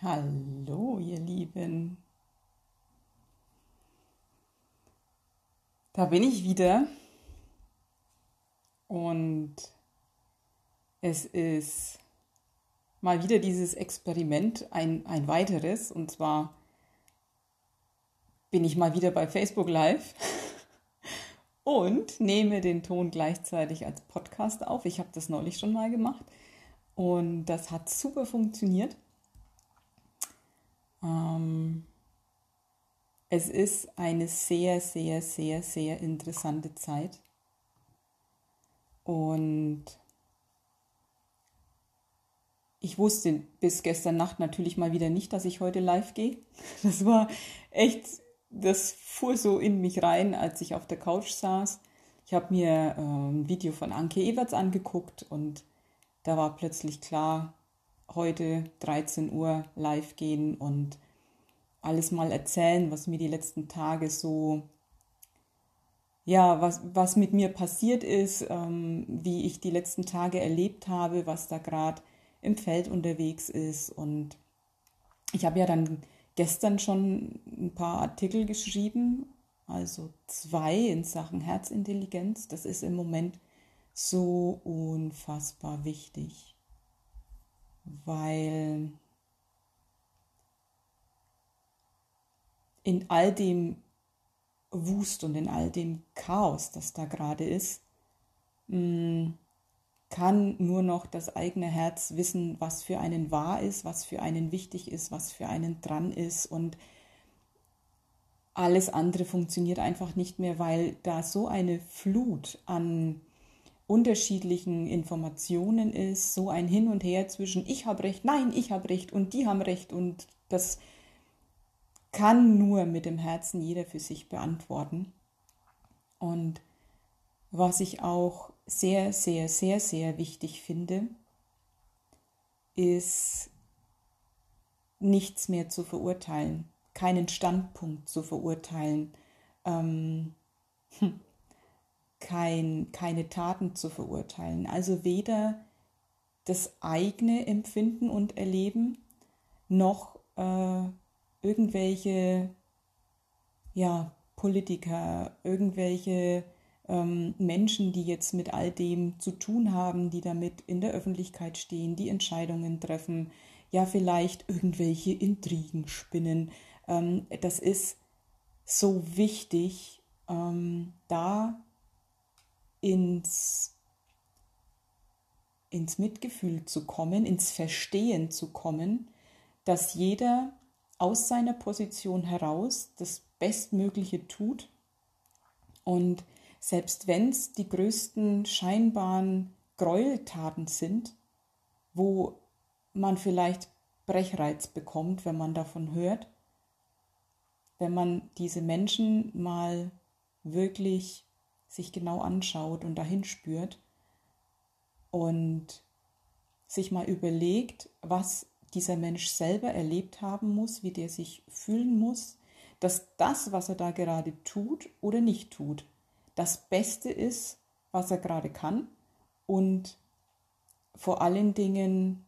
Hallo, ihr Lieben. Da bin ich wieder. Und es ist mal wieder dieses Experiment, ein, ein weiteres. Und zwar bin ich mal wieder bei Facebook Live und nehme den Ton gleichzeitig als Podcast auf. Ich habe das neulich schon mal gemacht und das hat super funktioniert. Ähm, es ist eine sehr, sehr, sehr, sehr interessante Zeit. Und ich wusste bis gestern Nacht natürlich mal wieder nicht, dass ich heute live gehe. Das war echt, das fuhr so in mich rein, als ich auf der Couch saß. Ich habe mir äh, ein Video von Anke Everts angeguckt und da war plötzlich klar, heute 13 Uhr live gehen und alles mal erzählen, was mir die letzten Tage so, ja, was, was mit mir passiert ist, ähm, wie ich die letzten Tage erlebt habe, was da gerade im Feld unterwegs ist. Und ich habe ja dann gestern schon ein paar Artikel geschrieben, also zwei in Sachen Herzintelligenz. Das ist im Moment so unfassbar wichtig weil in all dem Wust und in all dem Chaos, das da gerade ist, mm, kann nur noch das eigene Herz wissen, was für einen wahr ist, was für einen wichtig ist, was für einen dran ist und alles andere funktioniert einfach nicht mehr, weil da so eine Flut an unterschiedlichen Informationen ist, so ein Hin und Her zwischen ich habe recht, nein, ich habe recht und die haben recht und das kann nur mit dem Herzen jeder für sich beantworten. Und was ich auch sehr, sehr, sehr, sehr wichtig finde, ist nichts mehr zu verurteilen, keinen Standpunkt zu verurteilen. Ähm, hm kein, keine Taten zu verurteilen. Also weder das eigene Empfinden und Erleben noch äh, irgendwelche ja, Politiker, irgendwelche ähm, Menschen, die jetzt mit all dem zu tun haben, die damit in der Öffentlichkeit stehen, die Entscheidungen treffen, ja vielleicht irgendwelche Intrigen spinnen. Ähm, das ist so wichtig, ähm, da ins, ins Mitgefühl zu kommen, ins Verstehen zu kommen, dass jeder aus seiner Position heraus das Bestmögliche tut. Und selbst wenn es die größten scheinbaren Gräueltaten sind, wo man vielleicht Brechreiz bekommt, wenn man davon hört, wenn man diese Menschen mal wirklich sich genau anschaut und dahin spürt und sich mal überlegt, was dieser Mensch selber erlebt haben muss, wie der sich fühlen muss, dass das, was er da gerade tut oder nicht tut, das Beste ist, was er gerade kann und vor allen Dingen,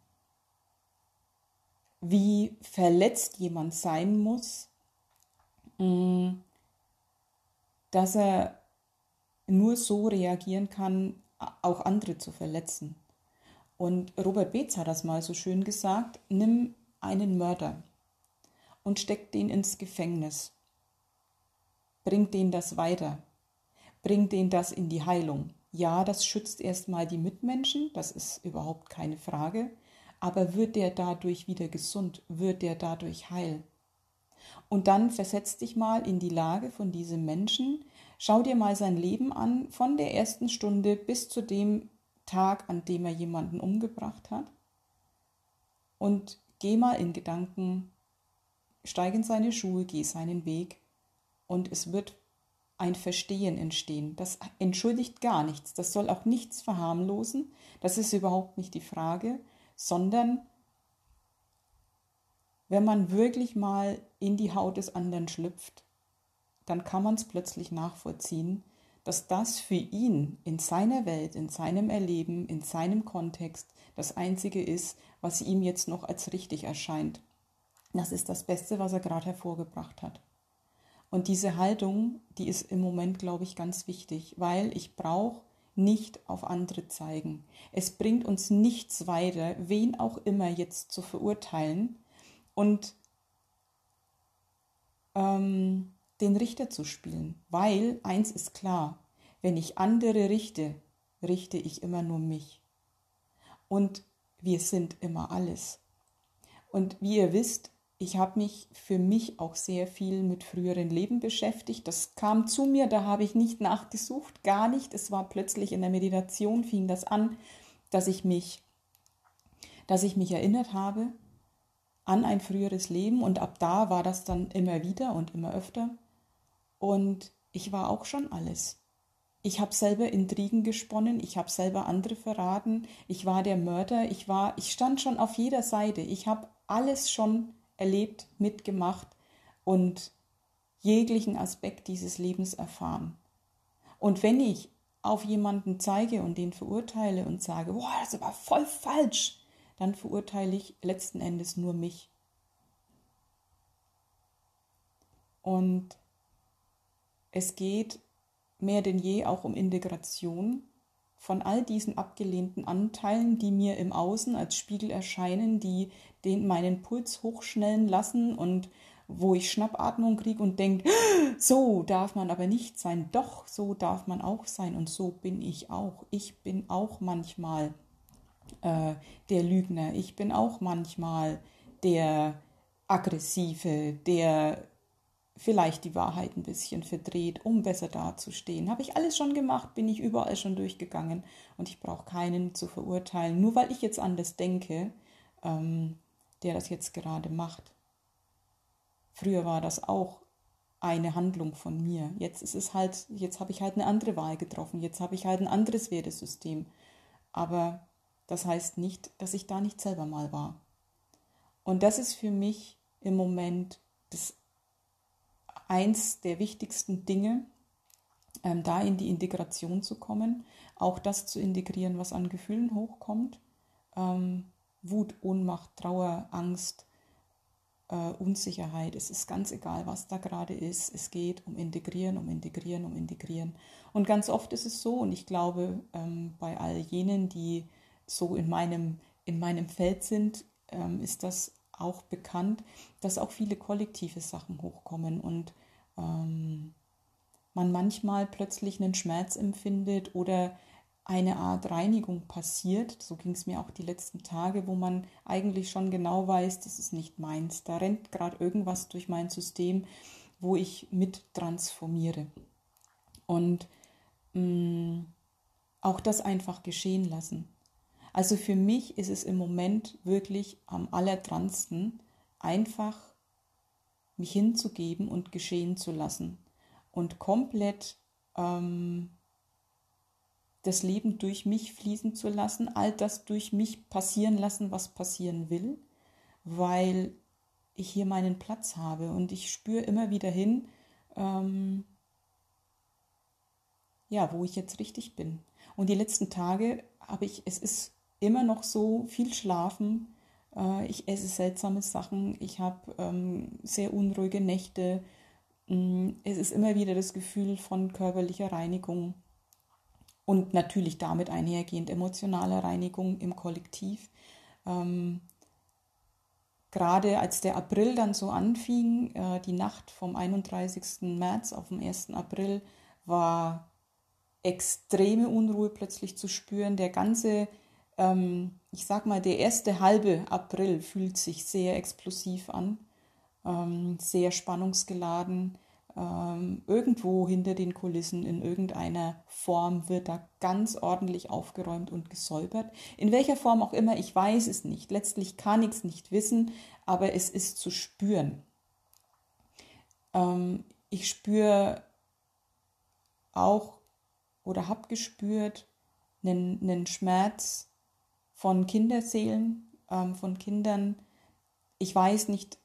wie verletzt jemand sein muss, mm, dass er nur so reagieren kann, auch andere zu verletzen. Und Robert Beetz hat das mal so schön gesagt, nimm einen Mörder und steck den ins Gefängnis. Bring den das weiter. Bring den das in die Heilung. Ja, das schützt erstmal die Mitmenschen, das ist überhaupt keine Frage, aber wird der dadurch wieder gesund? Wird der dadurch heil? Und dann versetz dich mal in die Lage von diesem Menschen, Schau dir mal sein Leben an, von der ersten Stunde bis zu dem Tag, an dem er jemanden umgebracht hat. Und geh mal in Gedanken, steig in seine Schuhe, geh seinen Weg und es wird ein Verstehen entstehen. Das entschuldigt gar nichts, das soll auch nichts verharmlosen, das ist überhaupt nicht die Frage, sondern wenn man wirklich mal in die Haut des anderen schlüpft, dann kann man es plötzlich nachvollziehen, dass das für ihn in seiner Welt, in seinem Erleben, in seinem Kontext das Einzige ist, was ihm jetzt noch als richtig erscheint. Das ist das Beste, was er gerade hervorgebracht hat. Und diese Haltung, die ist im Moment, glaube ich, ganz wichtig, weil ich brauche nicht auf andere zeigen. Es bringt uns nichts weiter, wen auch immer jetzt zu verurteilen und ähm, den Richter zu spielen, weil eins ist klar, wenn ich andere richte, richte ich immer nur mich. Und wir sind immer alles. Und wie ihr wisst, ich habe mich für mich auch sehr viel mit früheren Leben beschäftigt. Das kam zu mir, da habe ich nicht nachgesucht, gar nicht. Es war plötzlich in der Meditation, fing das an, dass ich mich, dass ich mich erinnert habe an ein früheres Leben und ab da war das dann immer wieder und immer öfter. Und ich war auch schon alles. Ich habe selber Intrigen gesponnen, ich habe selber andere verraten, ich war der Mörder, ich war, ich stand schon auf jeder Seite, ich habe alles schon erlebt, mitgemacht und jeglichen Aspekt dieses Lebens erfahren. Und wenn ich auf jemanden zeige und den verurteile und sage, boah, das ist aber voll falsch, dann verurteile ich letzten Endes nur mich. Und es geht mehr denn je auch um Integration von all diesen abgelehnten Anteilen, die mir im Außen als Spiegel erscheinen, die den meinen Puls hochschnellen lassen und wo ich Schnappatmung kriege und denke, so darf man aber nicht sein. Doch, so darf man auch sein und so bin ich auch. Ich bin auch manchmal äh, der Lügner. Ich bin auch manchmal der Aggressive, der vielleicht die Wahrheit ein bisschen verdreht, um besser dazustehen. Habe ich alles schon gemacht, bin ich überall schon durchgegangen und ich brauche keinen zu verurteilen, nur weil ich jetzt anders denke, ähm, der das jetzt gerade macht. Früher war das auch eine Handlung von mir. Jetzt ist es halt, jetzt habe ich halt eine andere Wahl getroffen, jetzt habe ich halt ein anderes Wertesystem. Aber das heißt nicht, dass ich da nicht selber mal war. Und das ist für mich im Moment das eins der wichtigsten Dinge, ähm, da in die Integration zu kommen, auch das zu integrieren, was an Gefühlen hochkommt. Ähm, Wut, Ohnmacht, Trauer, Angst, äh, Unsicherheit. Es ist ganz egal, was da gerade ist. Es geht um Integrieren, um Integrieren, um Integrieren. Und ganz oft ist es so, und ich glaube, ähm, bei all jenen, die so in meinem, in meinem Feld sind, ähm, ist das auch bekannt, dass auch viele kollektive Sachen hochkommen und ähm, man manchmal plötzlich einen Schmerz empfindet oder eine Art Reinigung passiert. So ging es mir auch die letzten Tage, wo man eigentlich schon genau weiß, das ist nicht meins. Da rennt gerade irgendwas durch mein System, wo ich mit transformiere. Und mh, mm, auch das einfach geschehen lassen. Also für mich ist es im Moment wirklich am allerdransten, einfach mich hinzugeben und geschehen zu lassen und komplett ähm, das Leben durch mich fließen zu lassen, all das durch mich passieren lassen, was passieren will, weil ich hier meinen Platz habe und ich spüre immer wieder hin, ähm, ja, wo ich jetzt richtig bin. Und die letzten Tage habe ich, es ist immer noch so viel schlafen. Äh, ich esse seltsame Sachen. Ich habe ähm, sehr unruhige Nächte. Mm, es ist immer wieder das Gefühl von körperlicher Reinigung und natürlich damit einhergehend emotionaler Reinigung im Kollektiv. Ähm, gerade als der April dann so anfing, äh, die Nacht vom 31. März auf den 1. April, war extreme Unruhe plötzlich zu spüren. Der ganze ähm, ich sag mal, der erste halbe April fühlt sich sehr explosiv an, ähm, sehr spannungsgeladen. Ähm, irgendwo hinter den Kulissen in irgendeiner Form wird da ganz ordentlich aufgeräumt und gesäubert. In welcher Form auch immer, ich weiß es nicht. Letztlich kann ich es nicht wissen, aber es ist zu spüren. Ähm, ich spüre auch oder habe gespürt einen, einen Schmerz, von Kinderseelen, ähm, von Kindern. Ich weiß nicht,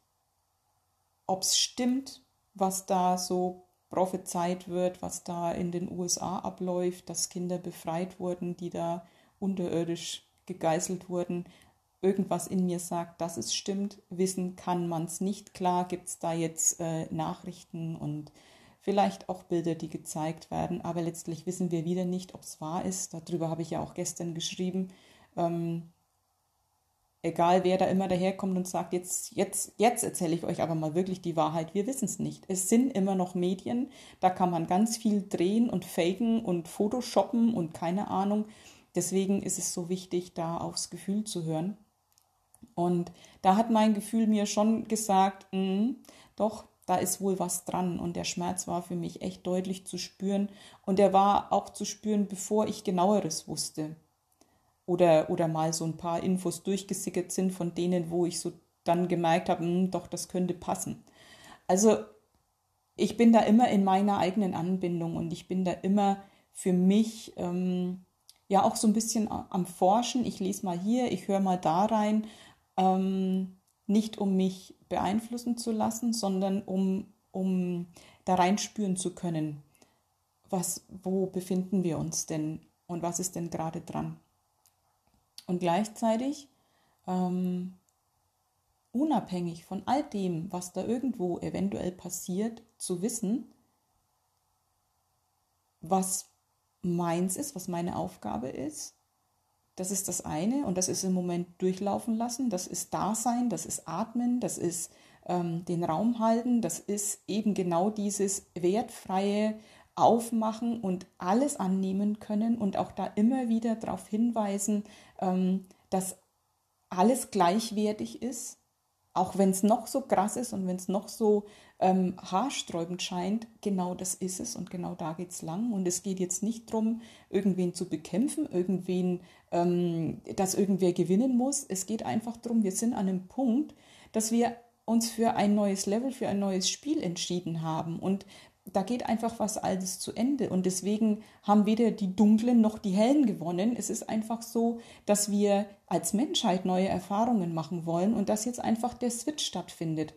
ob es stimmt, was da so prophezeit wird, was da in den USA abläuft, dass Kinder befreit wurden, die da unterirdisch gegeißelt wurden. irgendwas in mir sagt, dass es stimmt. Wissen kann man es nicht. Klar gibt es da jetzt äh, Nachrichten und vielleicht auch Bilder, die gezeigt werden, aber letztlich wissen wir wieder nicht, ob es wahr ist. Darüber habe ich ja auch gestern geschrieben. Ähm, egal wer da immer daherkommt und sagt, jetzt, jetzt, jetzt erzähle ich euch aber mal wirklich die Wahrheit, wir wissen es nicht. Es sind immer noch Medien, da kann man ganz viel drehen und faken und photoshoppen und keine Ahnung. Deswegen ist es so wichtig, da aufs Gefühl zu hören. Und da hat mein Gefühl mir schon gesagt, mh, hm, doch, da ist wohl was dran. Und der Schmerz war für mich echt deutlich zu spüren. Und er war auch zu spüren, bevor ich genaueres wusste oder, oder mal so ein paar Infos durchgesickert sind von denen, wo ich so dann gemerkt habe, hm, doch, das könnte passen. Also ich bin da immer in meiner eigenen Anbindung und ich bin da immer für mich ähm, ja auch so ein bisschen am Forschen. Ich lese mal hier, ich höre mal da rein, ähm, nicht um mich beeinflussen zu lassen, sondern um, um da reinspüren zu können, was, wo befinden wir uns denn und was ist denn gerade dran und gleichzeitig ähm, unabhängig von all dem, was da irgendwo eventuell passiert, zu wissen, was meins ist, was meine Aufgabe ist. Das ist das eine und das ist im Moment durchlaufen lassen, das ist Dasein, das ist Atmen, das ist ähm, den Raum halten, das ist eben genau dieses wertfreie aufmachen und alles annehmen können und auch da immer wieder darauf hinweisen, ähm, dass alles gleichwertig ist, auch wenn es noch so krass ist und wenn es noch so ähm, haarsträubend scheint, genau das ist es und genau da geht es lang. Und es geht jetzt nicht darum, irgendwen zu bekämpfen, irgendwen, ähm, dass irgendwer gewinnen muss. Es geht einfach darum, wir sind an einem Punkt, dass wir uns für ein neues Level, für ein neues Spiel entschieden haben. Und da geht einfach was Altes zu Ende. Und deswegen haben weder die Dunklen noch die Hellen gewonnen. Es ist einfach so, dass wir als Menschheit neue Erfahrungen machen wollen und dass jetzt einfach der Switch stattfindet.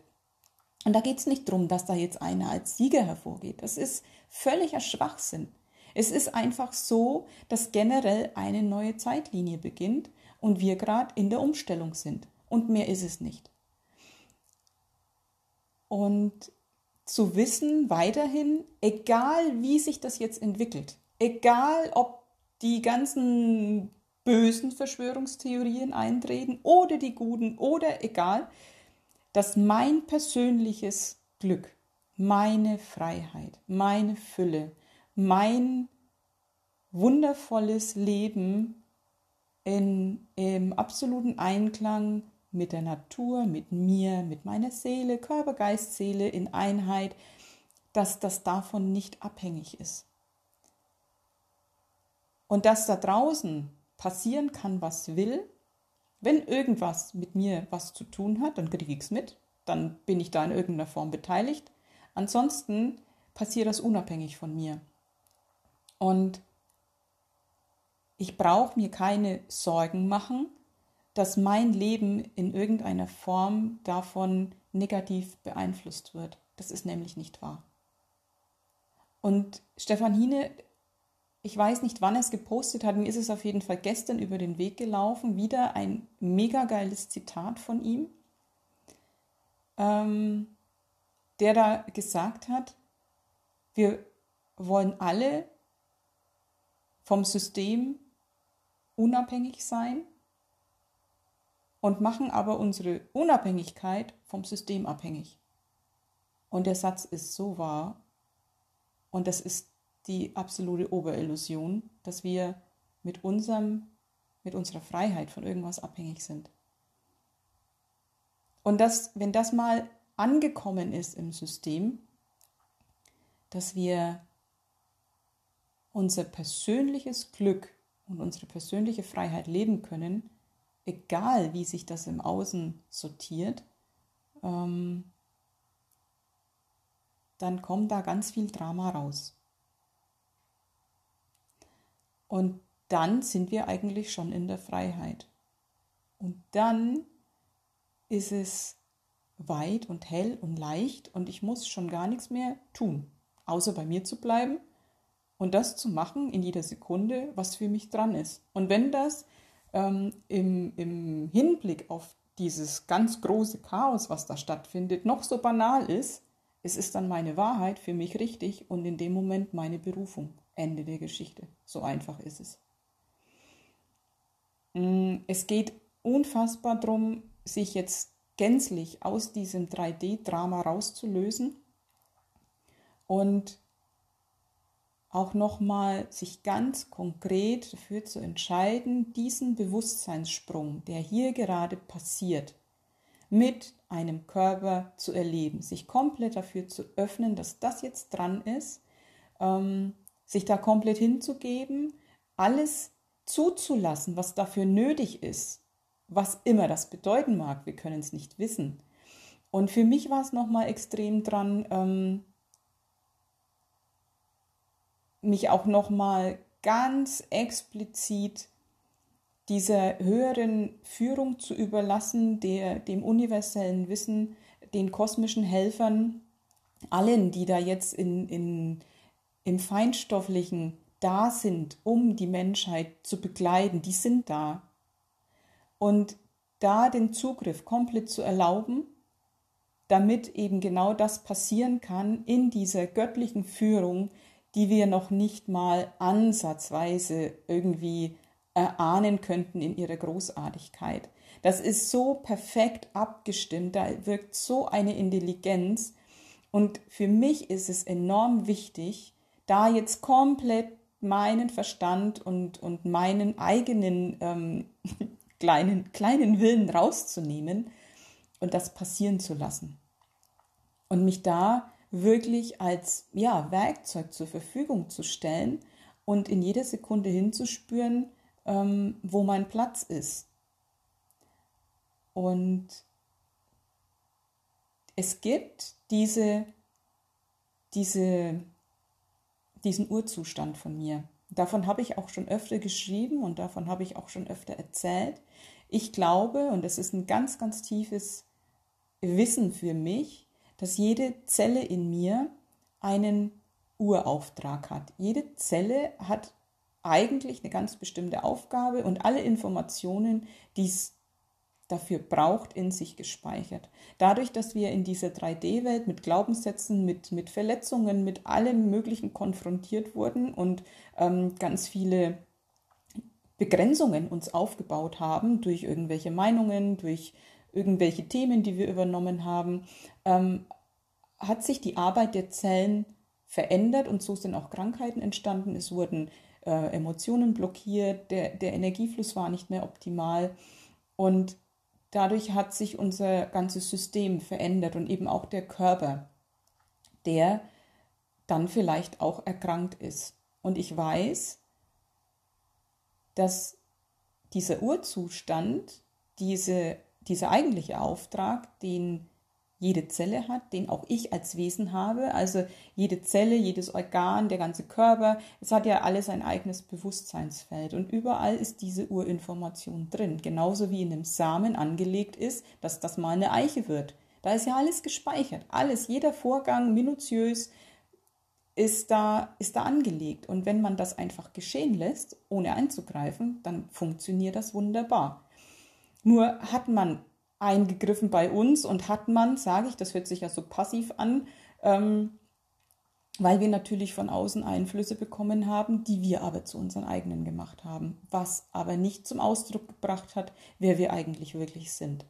Und da geht es nicht darum, dass da jetzt einer als Sieger hervorgeht. Das ist völliger Schwachsinn. Es ist einfach so, dass generell eine neue Zeitlinie beginnt und wir gerade in der Umstellung sind. Und mehr ist es nicht. Und zu wissen weiterhin, egal wie sich das jetzt entwickelt, egal ob die ganzen bösen Verschwörungstheorien eintreten oder die guten oder egal, dass mein persönliches Glück, meine Freiheit, meine Fülle, mein wundervolles Leben in, im absoluten Einklang mit der Natur, mit mir, mit meiner Seele, Körper, Geist, Seele in Einheit, dass das davon nicht abhängig ist. Und dass da draußen passieren kann, was will, wenn irgendwas mit mir was zu tun hat, dann kriege ich es mit, dann bin ich da in irgendeiner Form beteiligt. Ansonsten passiert das unabhängig von mir. Und ich brauche mir keine Sorgen machen, dass mein Leben in irgendeiner Form davon negativ beeinflusst wird. Das ist nämlich nicht wahr. Und Stefan Hine, ich weiß nicht, wann er es gepostet hat, mir ist es auf jeden Fall gestern über den Weg gelaufen, wieder ein mega geiles Zitat von ihm, ähm, der da gesagt hat, wir wollen alle vom System unabhängig sein und machen aber unsere Unabhängigkeit vom System abhängig. Und der Satz ist so wahr und das ist die absolute Oberillusion, dass wir mit unserem mit unserer Freiheit von irgendwas abhängig sind. Und dass, wenn das mal angekommen ist im System, dass wir unser persönliches Glück und unsere persönliche Freiheit leben können, egal wie sich das im Außen sortiert, ähm, dann kommt da ganz viel Drama raus. Und dann sind wir eigentlich schon in der Freiheit. Und dann ist es weit und hell und leicht und ich muss schon gar nichts mehr tun, außer bei mir zu bleiben und das zu machen in jeder Sekunde, was für mich dran ist. Und wenn das ähm, im, im Hinblick auf dieses ganz große Chaos, was da stattfindet, noch so banal ist, es ist dann meine Wahrheit für mich richtig und in dem Moment meine Berufung. Ende der Geschichte. So einfach ist es. Mm, es geht unfassbar darum, sich jetzt gänzlich aus diesem 3D-Drama rauszulösen und auch nochmal sich ganz konkret dafür zu entscheiden, diesen Bewusstseinssprung, der hier gerade passiert, mit einem Körper zu erleben, sich komplett dafür zu öffnen, dass das jetzt dran ist, ähm, sich da komplett hinzugeben, alles zuzulassen, was dafür nötig ist, was immer das bedeuten mag, wir können es nicht wissen. Und für mich war es nochmal extrem dran, ähm, mich auch nochmal ganz explizit dieser höheren Führung zu überlassen, der, dem universellen Wissen, den kosmischen Helfern, allen, die da jetzt in, in, im Feinstofflichen da sind, um die Menschheit zu begleiten, die sind da. Und da den Zugriff komplett zu erlauben, damit eben genau das passieren kann in dieser göttlichen Führung, die wir noch nicht mal ansatzweise irgendwie erahnen könnten in ihrer Großartigkeit. Das ist so perfekt abgestimmt, da wirkt so eine Intelligenz. Und für mich ist es enorm wichtig, da jetzt komplett meinen Verstand und, und meinen eigenen ähm, kleinen, kleinen Willen rauszunehmen und das passieren zu lassen. Und mich da wirklich als ja, Werkzeug zur Verfügung zu stellen und in jeder Sekunde hinzuspüren, ähm, wo mein Platz ist. Und es gibt diese, diese, diesen Urzustand von mir. Davon habe ich auch schon öfter geschrieben und davon habe ich auch schon öfter erzählt. Ich glaube, und das ist ein ganz, ganz tiefes Wissen für mich, dass jede Zelle in mir einen Urauftrag hat. Jede Zelle hat eigentlich eine ganz bestimmte Aufgabe und alle Informationen, die es dafür braucht, in sich gespeichert. Dadurch, dass wir in dieser 3D-Welt mit Glaubenssätzen, mit, mit Verletzungen, mit allem Möglichen konfrontiert wurden und ähm, ganz viele Begrenzungen uns aufgebaut haben durch irgendwelche Meinungen, durch irgendwelche Themen, die wir übernommen haben, ähm, hat sich die Arbeit der Zellen verändert und so sind auch Krankheiten entstanden. Es wurden äh, Emotionen blockiert, der, der Energiefluss war nicht mehr optimal und dadurch hat sich unser ganzes System verändert und eben auch der Körper, der dann vielleicht auch erkrankt ist. Und ich weiß, dass dieser Urzustand, diese, dieser eigentliche Auftrag, den jede Zelle hat, den auch ich als Wesen habe. Also jede Zelle, jedes Organ, der ganze Körper, es hat ja alles ein eigenes Bewusstseinsfeld und überall ist diese Urinformation drin. Genauso wie in einem Samen angelegt ist, dass das mal eine Eiche wird. Da ist ja alles gespeichert. Alles, jeder Vorgang minutiös ist da, ist da angelegt. Und wenn man das einfach geschehen lässt, ohne einzugreifen, dann funktioniert das wunderbar. Nur hat man eingegriffen bei uns und hat man, sage ich, das hört sich ja so passiv an, ähm, weil wir natürlich von außen Einflüsse bekommen haben, die wir aber zu unseren eigenen gemacht haben, was aber nicht zum Ausdruck gebracht hat, wer wir eigentlich wirklich sind.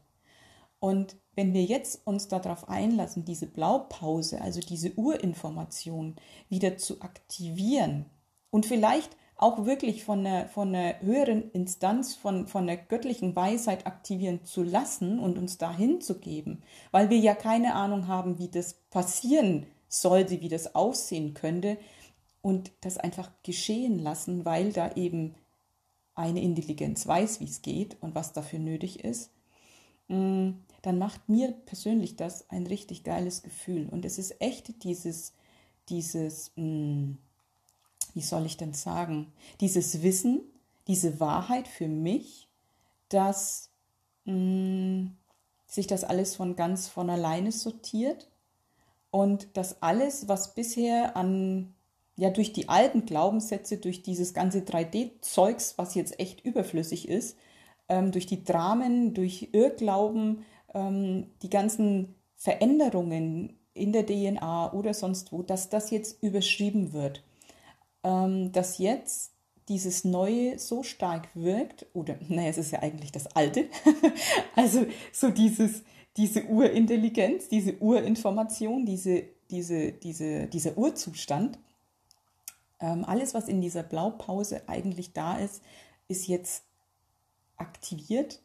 Und wenn wir jetzt uns darauf einlassen, diese Blaupause, also diese Urinformation wieder zu aktivieren und vielleicht auch wirklich von einer, von einer höheren Instanz, von, von der göttlichen Weisheit aktivieren zu lassen und uns dahin zu geben, weil wir ja keine Ahnung haben, wie das passieren sollte, wie das aussehen könnte. Und das einfach geschehen lassen, weil da eben eine Intelligenz weiß, wie es geht und was dafür nötig ist, mm, dann macht mir persönlich das ein richtig geiles Gefühl. Und es ist echt dieses, dieses, mh, mm, wie soll ich denn sagen, dieses Wissen, diese Wahrheit für mich, dass mh, mm, sich das alles von ganz von alleine sortiert und dass alles, was bisher an, ja, durch die alten Glaubenssätze, durch dieses ganze 3D-Zeugs, was jetzt echt überflüssig ist, ähm, durch die Dramen, durch Irrglauben, ähm, die ganzen Veränderungen in der DNA oder sonst wo, dass das jetzt überschrieben wird. Ähm, dass jetzt dieses Neue so stark wirkt, oder naja, es ist ja eigentlich das Alte, also so dieses, diese Urintelligenz, diese Urinformation, diese, diese, diese, dieser Urzustand, ähm, alles, was in dieser Blaupause eigentlich da ist, ist jetzt aktiviert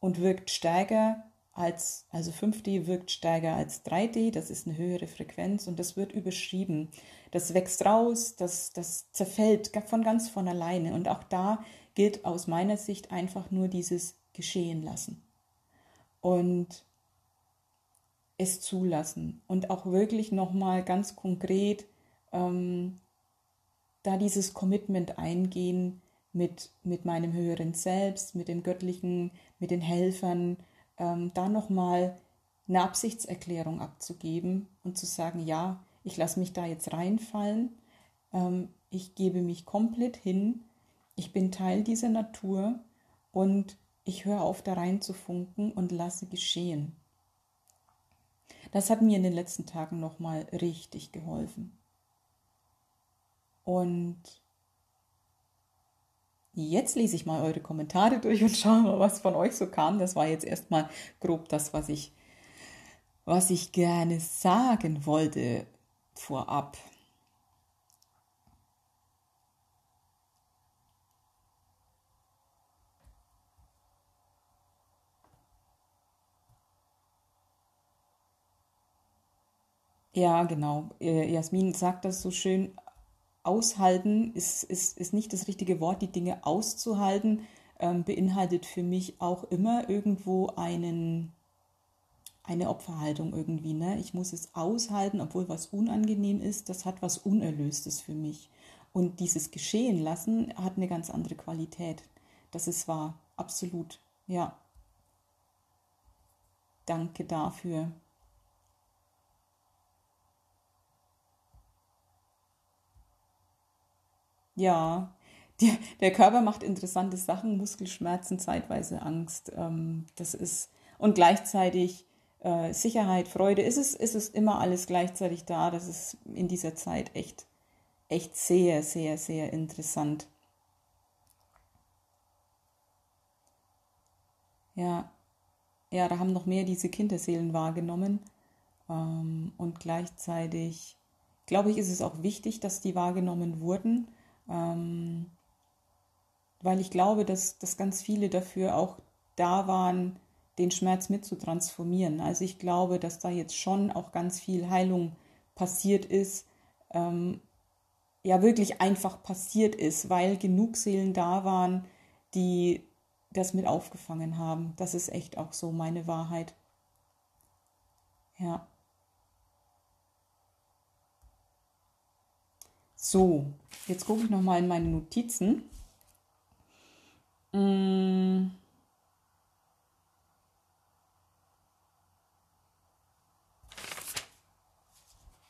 und wirkt stärker als, also 5D wirkt stärker als 3D, das ist eine höhere Frequenz und das wird überschrieben. Das wächst raus, das, das zerfällt von ganz von alleine. Und auch da gilt aus meiner Sicht einfach nur dieses Geschehen lassen. Und es zulassen und auch wirklich nochmal ganz konkret ähm, da dieses Commitment eingehen mit, mit meinem höheren Selbst, mit dem Göttlichen, mit den Helfern, ähm, da nochmal eine Absichtserklärung abzugeben und zu sagen, ja, ich lasse mich da jetzt reinfallen, ähm, ich gebe mich komplett hin, ich bin Teil dieser Natur und ich höre auf, da rein zu funken und lasse geschehen. Das hat mir in den letzten Tagen nochmal richtig geholfen. Und jetzt lese ich mal eure Kommentare durch und schaue mal, was von euch so kam. Das war jetzt erstmal grob das, was ich, was ich gerne sagen wollte vorab. Ja, genau. Äh, Jasmin sagt das so schön. Aushalten ist, ist, ist nicht das richtige Wort. Die Dinge auszuhalten ähm, beinhaltet für mich auch immer irgendwo einen, eine Opferhaltung irgendwie. Ne? Ich muss es aushalten, obwohl was unangenehm ist. Das hat was Unerlöstes für mich. Und dieses Geschehen lassen hat eine ganz andere Qualität. Das ist wahr. Absolut. Ja. Danke dafür. Ja, die, der Körper macht interessante Sachen, Muskelschmerzen, zeitweise Angst. Ähm, das ist und gleichzeitig äh, Sicherheit, Freude. Ist es, ist es immer alles gleichzeitig da? Das ist in dieser Zeit echt, echt sehr, sehr, sehr interessant. Ja, ja, da haben noch mehr diese Kinderseelen wahrgenommen. Ähm, und gleichzeitig, glaube ich, ist es auch wichtig, dass die wahrgenommen wurden ähm, weil ich glaube, dass, dass ganz viele dafür auch da waren, den Schmerz mit zu transformieren. Also ich glaube, dass da jetzt schon auch ganz viel Heilung passiert ist, ähm, ja wirklich einfach passiert ist, weil genug Seelen da waren, die das mit aufgefangen haben. Das ist echt auch so meine Wahrheit. Ja. So, jetzt gucke ich nochmal in meine Notizen. Mmh.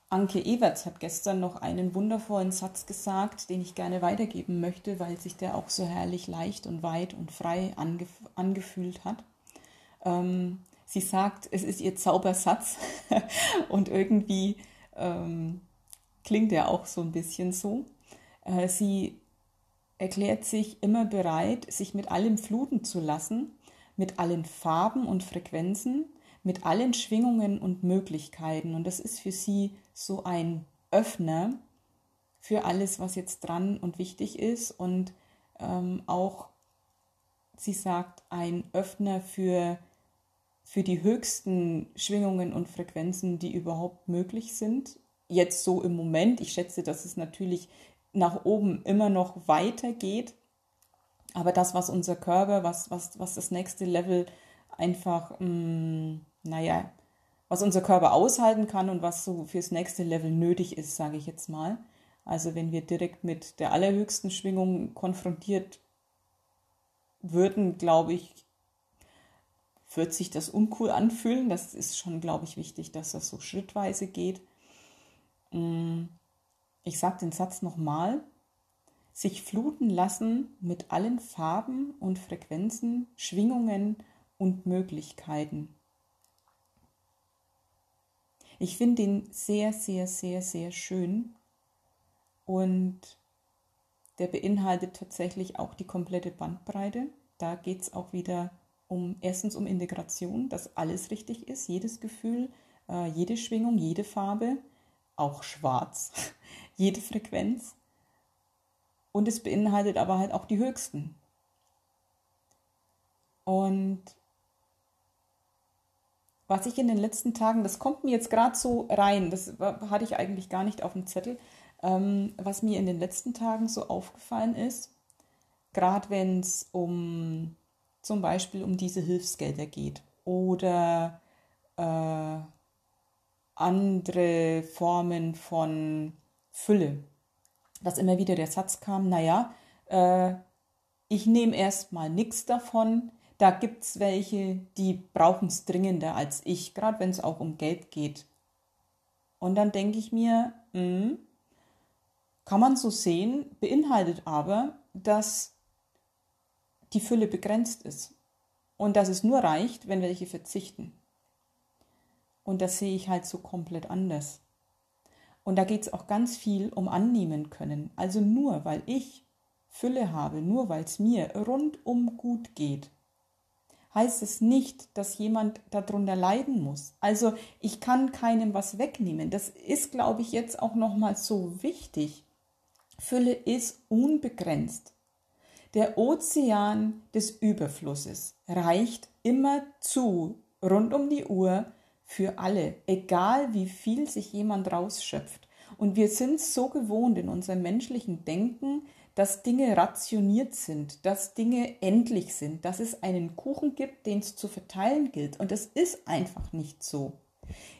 Anke Everts hat gestern noch einen wundervollen Satz gesagt, den ich gerne weitergeben möchte, weil sich der auch so herrlich leicht und weit und frei angef angefühlt hat. Ähm, sie sagt, es ist ihr Zaubersatz und irgendwie ähm, klingt ja auch so ein bisschen so. Äh, sie erklärt sich immer bereit, sich mit allem fluten zu lassen, mit allen Farben und Frequenzen, mit allen Schwingungen und Möglichkeiten. Und das ist für sie so ein Öffner für alles, was jetzt dran und wichtig ist. Und ähm, auch, sie sagt, ein Öffner für, für die höchsten Schwingungen und Frequenzen, die überhaupt möglich sind jetzt so im Moment. Ich schätze, dass es natürlich nach oben immer noch weitergeht. Aber das, was unser Körper, was, was, was das nächste Level einfach, mh, mm, naja, was unser Körper aushalten kann und was so fürs nächste Level nötig ist, sage ich jetzt mal. Also wenn wir direkt mit der allerhöchsten Schwingung konfrontiert würden, glaube ich, wird sich das uncool anfühlen. Das ist schon, glaube ich, wichtig, dass das so schrittweise geht. Mm, ich sage den Satz nochmal. sich fluten lassen mit allen Farben und Frequenzen, Schwingungen und Möglichkeiten. Ich finde ihn sehr, sehr, sehr, sehr schön und der beinhaltet tatsächlich auch die komplette Bandbreite. Da geht es auch wieder um erstens um Integration, dass alles richtig ist, jedes Gefühl, äh, jede Schwingung, jede Farbe, auch schwarz, jede Frequenz. Und es beinhaltet aber halt auch die höchsten. Und was ich in den letzten Tagen, das kommt mir jetzt gerade so rein, das hatte ich eigentlich gar nicht auf dem Zettel, ähm, was mir in den letzten Tagen so aufgefallen ist, gerade wenn es um zum Beispiel um diese Hilfsgelder geht oder äh, andere Formen von Fülle. Dass immer wieder der Satz kam, naja, äh, ich nehme erstmal nichts davon, da gibt es welche, die brauchen es dringender als ich, gerade wenn es auch um Geld geht. Und dann denke ich mir, mh, hm, kann man so sehen, beinhaltet aber, dass die Fülle begrenzt ist und dass es nur reicht, wenn welche verzichten. Und das sehe ich halt so komplett anders. Und da geht es auch ganz viel um annehmen können. Also nur weil ich Fülle habe, nur weil es mir rundum gut geht, heißt es nicht, dass jemand darunter leiden muss. Also ich kann keinem was wegnehmen. Das ist, glaube ich, jetzt auch nochmal so wichtig. Fülle ist unbegrenzt. Der Ozean des Überflusses reicht immer zu, rund um die Uhr, für alle, egal wie viel sich jemand rausschöpft. Und wir sind so gewohnt in unserem menschlichen Denken, dass Dinge rationiert sind, dass Dinge endlich sind, dass es einen Kuchen gibt, den es zu verteilen gilt. Und das ist einfach nicht so.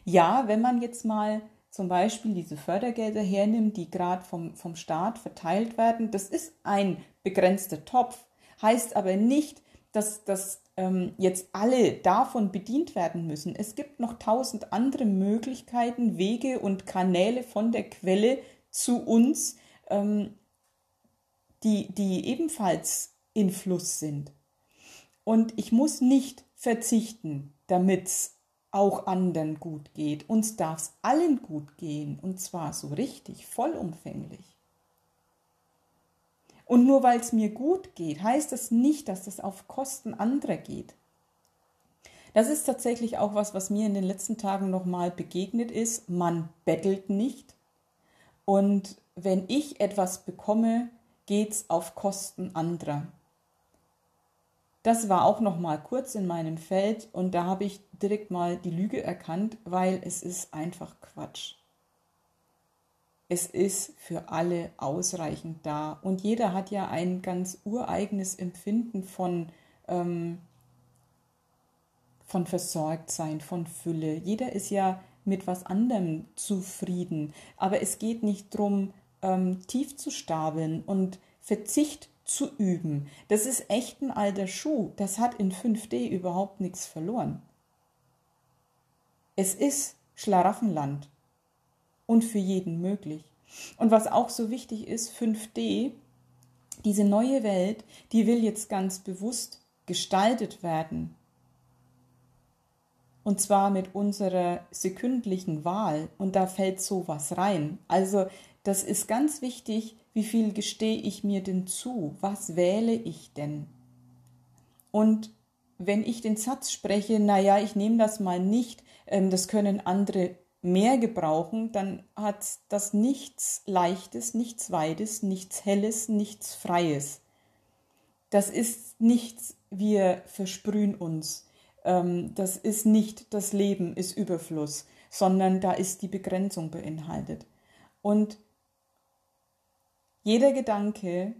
Ja, wenn man jetzt mal zum Beispiel diese Fördergelder hernimmt, die gerade vom, vom Staat verteilt werden, das ist ein begrenzter Topf, heißt aber nicht, dass, dass ähm, jetzt alle davon bedient werden müssen. Es gibt noch tausend andere Möglichkeiten, Wege und Kanäle von der Quelle zu uns, ähm, die, die ebenfalls in Fluss sind. Und ich muss nicht verzichten, damit es auch anderen gut geht. Uns darf es allen gut gehen und zwar so richtig, vollumfänglich. Und nur weil es mir gut geht, heißt das nicht, dass das auf Kosten anderer geht. Das ist tatsächlich auch was, was mir in den letzten Tagen nochmal begegnet ist. Man bettelt nicht. Und wenn ich etwas bekomme, geht es auf Kosten anderer. Das war auch noch mal kurz in meinem Feld und da habe ich direkt mal die Lüge erkannt, weil es ist einfach Quatsch. Es ist für alle ausreichend da und jeder hat ja ein ganz ureigenes Empfinden von ähm, von Versorgtsein, von Fülle. Jeder ist ja mit was anderem zufrieden, aber es geht nicht darum, ähm, tief zu stapeln und Verzicht zu üben. Das ist echt ein alter Schuh. Das hat in 5D überhaupt nichts verloren. Es ist Schlaraffenland und für jeden möglich. Und was auch so wichtig ist, 5D, diese neue Welt, die will jetzt ganz bewusst gestaltet werden. Und zwar mit unserer sekündlichen Wahl. Und da fällt sowas rein. Also das ist ganz wichtig, wie viel gestehe ich mir denn zu? Was wähle ich denn? Und wenn ich den Satz spreche, naja, ich nehme das mal nicht, ähm, das können andere mehr gebrauchen, dann hat das nichts Leichtes, nichts Weites, nichts Helles, nichts Freies. Das ist nichts, wir versprühen uns. Ähm, das ist nicht das Leben ist Überfluss, sondern da ist die Begrenzung beinhaltet. Und jeder Gedanke,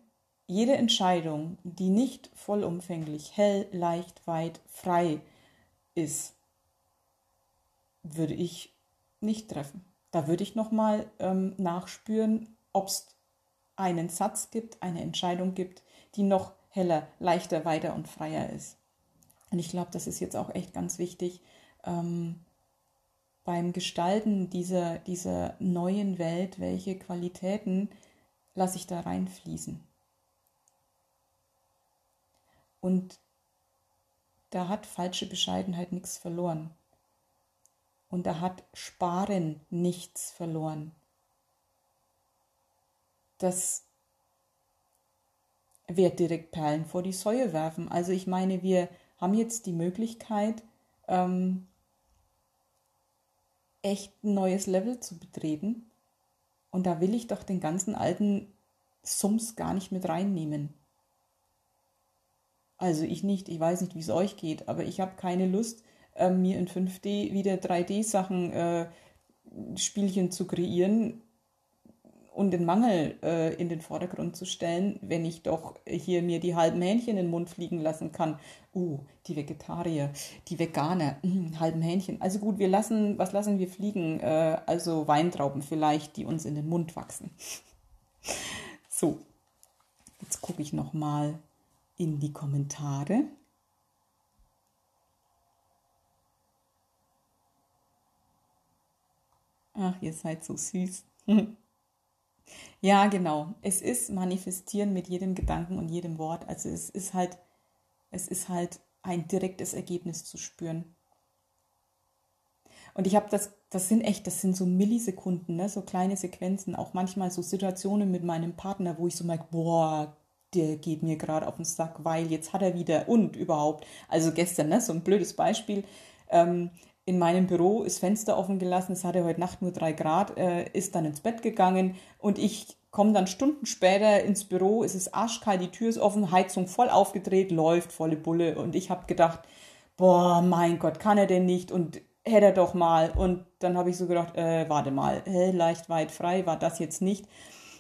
jede Entscheidung, die nicht vollumfänglich, hell, leicht, weit, frei ist, würde ich nicht treffen. Da würde ich nochmal ähm, nachspüren, ob es einen Satz gibt, eine Entscheidung gibt, die noch heller, leichter, weiter und freier ist. Und ich glaube, das ist jetzt auch echt ganz wichtig ähm, beim Gestalten dieser, dieser neuen Welt, welche Qualitäten lasse ich da reinfließen. Und da hat falsche Bescheidenheit nichts verloren. Und da hat Sparen nichts verloren. Das wird direkt Perlen vor die Säue werfen. Also ich meine, wir haben jetzt die Möglichkeit, ähm, echt ein neues Level zu betreten. Und da will ich doch den ganzen alten Sums gar nicht mit reinnehmen. Also ich nicht, ich weiß nicht, wie es euch geht, aber ich habe keine Lust, äh, mir in 5D wieder 3D-Sachen, äh, Spielchen zu kreieren, und den Mangel äh, in den Vordergrund zu stellen, wenn ich doch hier mir die halben Hähnchen in den Mund fliegen lassen kann. Uh, die Vegetarier, die Veganer, mh, halben Hähnchen. Also gut, wir lassen, was lassen wir fliegen? Äh, also Weintrauben vielleicht, die uns in den Mund wachsen. so, jetzt gucke ich noch mal in die Kommentare. Ach, ihr seid so süß. Ja, genau. Es ist manifestieren mit jedem Gedanken und jedem Wort. Also es ist halt, es ist halt ein direktes Ergebnis zu spüren. Und ich habe das, das sind echt, das sind so Millisekunden, ne? so kleine Sequenzen, auch manchmal so Situationen mit meinem Partner, wo ich so merke, boah, der geht mir gerade auf den Sack, weil jetzt hat er wieder und überhaupt. Also gestern, ne, so ein blödes Beispiel. Ähm, in meinem Büro ist Fenster offen gelassen, es hatte heute Nacht nur drei Grad, äh, ist dann ins Bett gegangen und ich komme dann Stunden später ins Büro, es ist arschkalt, die Tür ist offen, Heizung voll aufgedreht, läuft volle Bulle und ich habe gedacht, boah, mein Gott, kann er denn nicht und hätte er doch mal. Und dann habe ich so gedacht, äh, warte mal, hell, leicht, weit, frei war das jetzt nicht.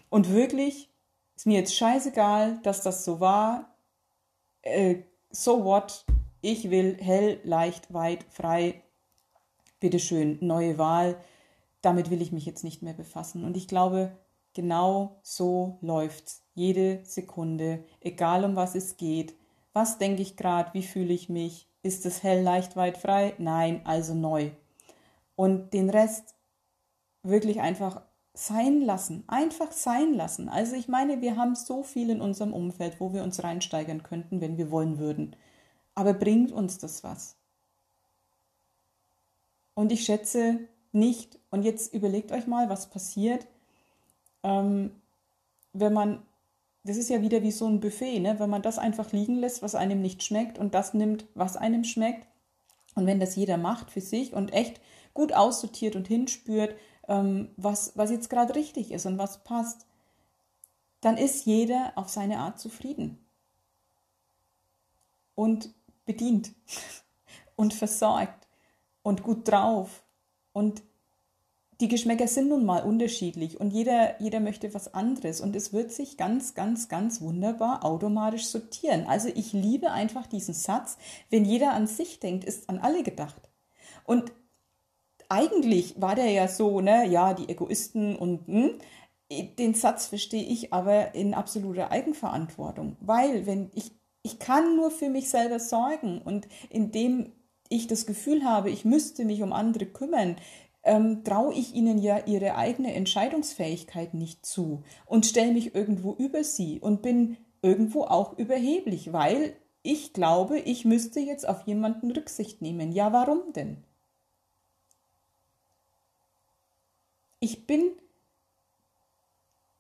Und wirklich ist mir jetzt scheißegal, dass das so war, äh, so what, ich will hell, leicht, weit, frei bitteschön, neue Wahl, damit will ich mich jetzt nicht mehr befassen. Und ich glaube, genau so läuft's. Jede Sekunde, egal um was es geht. Was denke ich gerade? Wie fühle ich mich? Ist es hell, leicht, weit, frei? Nein, also neu. Und den Rest wirklich einfach sein lassen, einfach sein lassen. Also ich meine, wir haben so viel in unserem Umfeld, wo wir uns reinsteigern könnten, wenn wir wollen würden. Aber bringt uns das was? Und ich schätze nicht, und jetzt überlegt euch mal, was passiert, ähm, wenn man, das ist ja wieder wie so ein Buffet, ne? wenn man das einfach liegen lässt, was einem nicht schmeckt und das nimmt, was einem schmeckt. Und wenn das jeder macht für sich und echt gut aussortiert und hinspürt, ähm, was, was jetzt gerade richtig ist und was passt, dann ist jeder auf seine Art zufrieden und bedient und versorgt und gut drauf. Und die Geschmäcker sind nun mal unterschiedlich und jeder, jeder möchte was anderes und es wird sich ganz, ganz, ganz wunderbar automatisch sortieren. Also ich liebe einfach diesen Satz, wenn jeder an sich denkt, ist an alle gedacht. Und eigentlich war der ja so, ne, ja, die Egoisten und hm, den Satz verstehe ich aber in absoluter Eigenverantwortung, weil wenn ich ich kann nur für mich selber sorgen und indem ich das Gefühl habe, ich müsste mich um andere kümmern, ähm, traue ich ihnen ja ihre eigene Entscheidungsfähigkeit nicht zu und stelle mich irgendwo über sie und bin irgendwo auch überheblich, weil ich glaube, ich müsste jetzt auf jemanden Rücksicht nehmen. Ja, warum denn? Ich bin,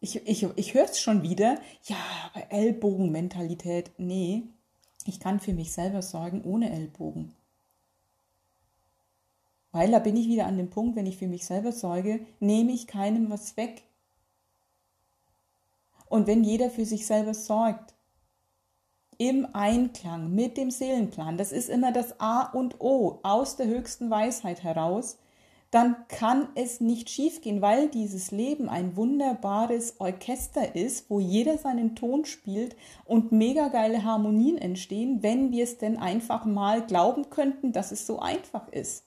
ich, ich, ich höre es schon wieder, ja, aber Ellbogenmentalität, nee, ich kann für mich selber sorgen ohne Ellbogen. Weil da bin ich wieder an dem Punkt, wenn ich für mich selber sorge, nehme ich keinem was weg. Und wenn jeder für sich selber sorgt, im Einklang mit dem Seelenplan, das ist immer das A und O aus der höchsten Weisheit heraus, dann kann es nicht schiefgehen, weil dieses Leben ein wunderbares Orchester ist, wo jeder seinen Ton spielt und mega geile Harmonien entstehen, wenn wir es denn einfach mal glauben könnten, dass es so einfach ist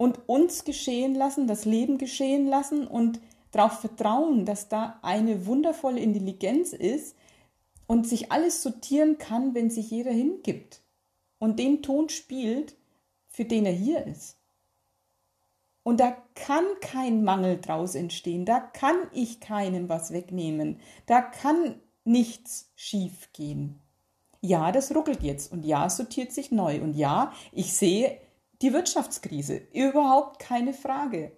und uns geschehen lassen, das Leben geschehen lassen und darauf vertrauen, dass da eine wundervolle Intelligenz ist und sich alles sortieren kann, wenn sich jeder hingibt und den Ton spielt, für den er hier ist. Und da kann kein Mangel draus entstehen, da kann ich keinem was wegnehmen, da kann nichts schiefgehen. Ja, das ruckelt jetzt und ja, sortiert sich neu und ja, ich sehe die Wirtschaftskrise, überhaupt keine Frage.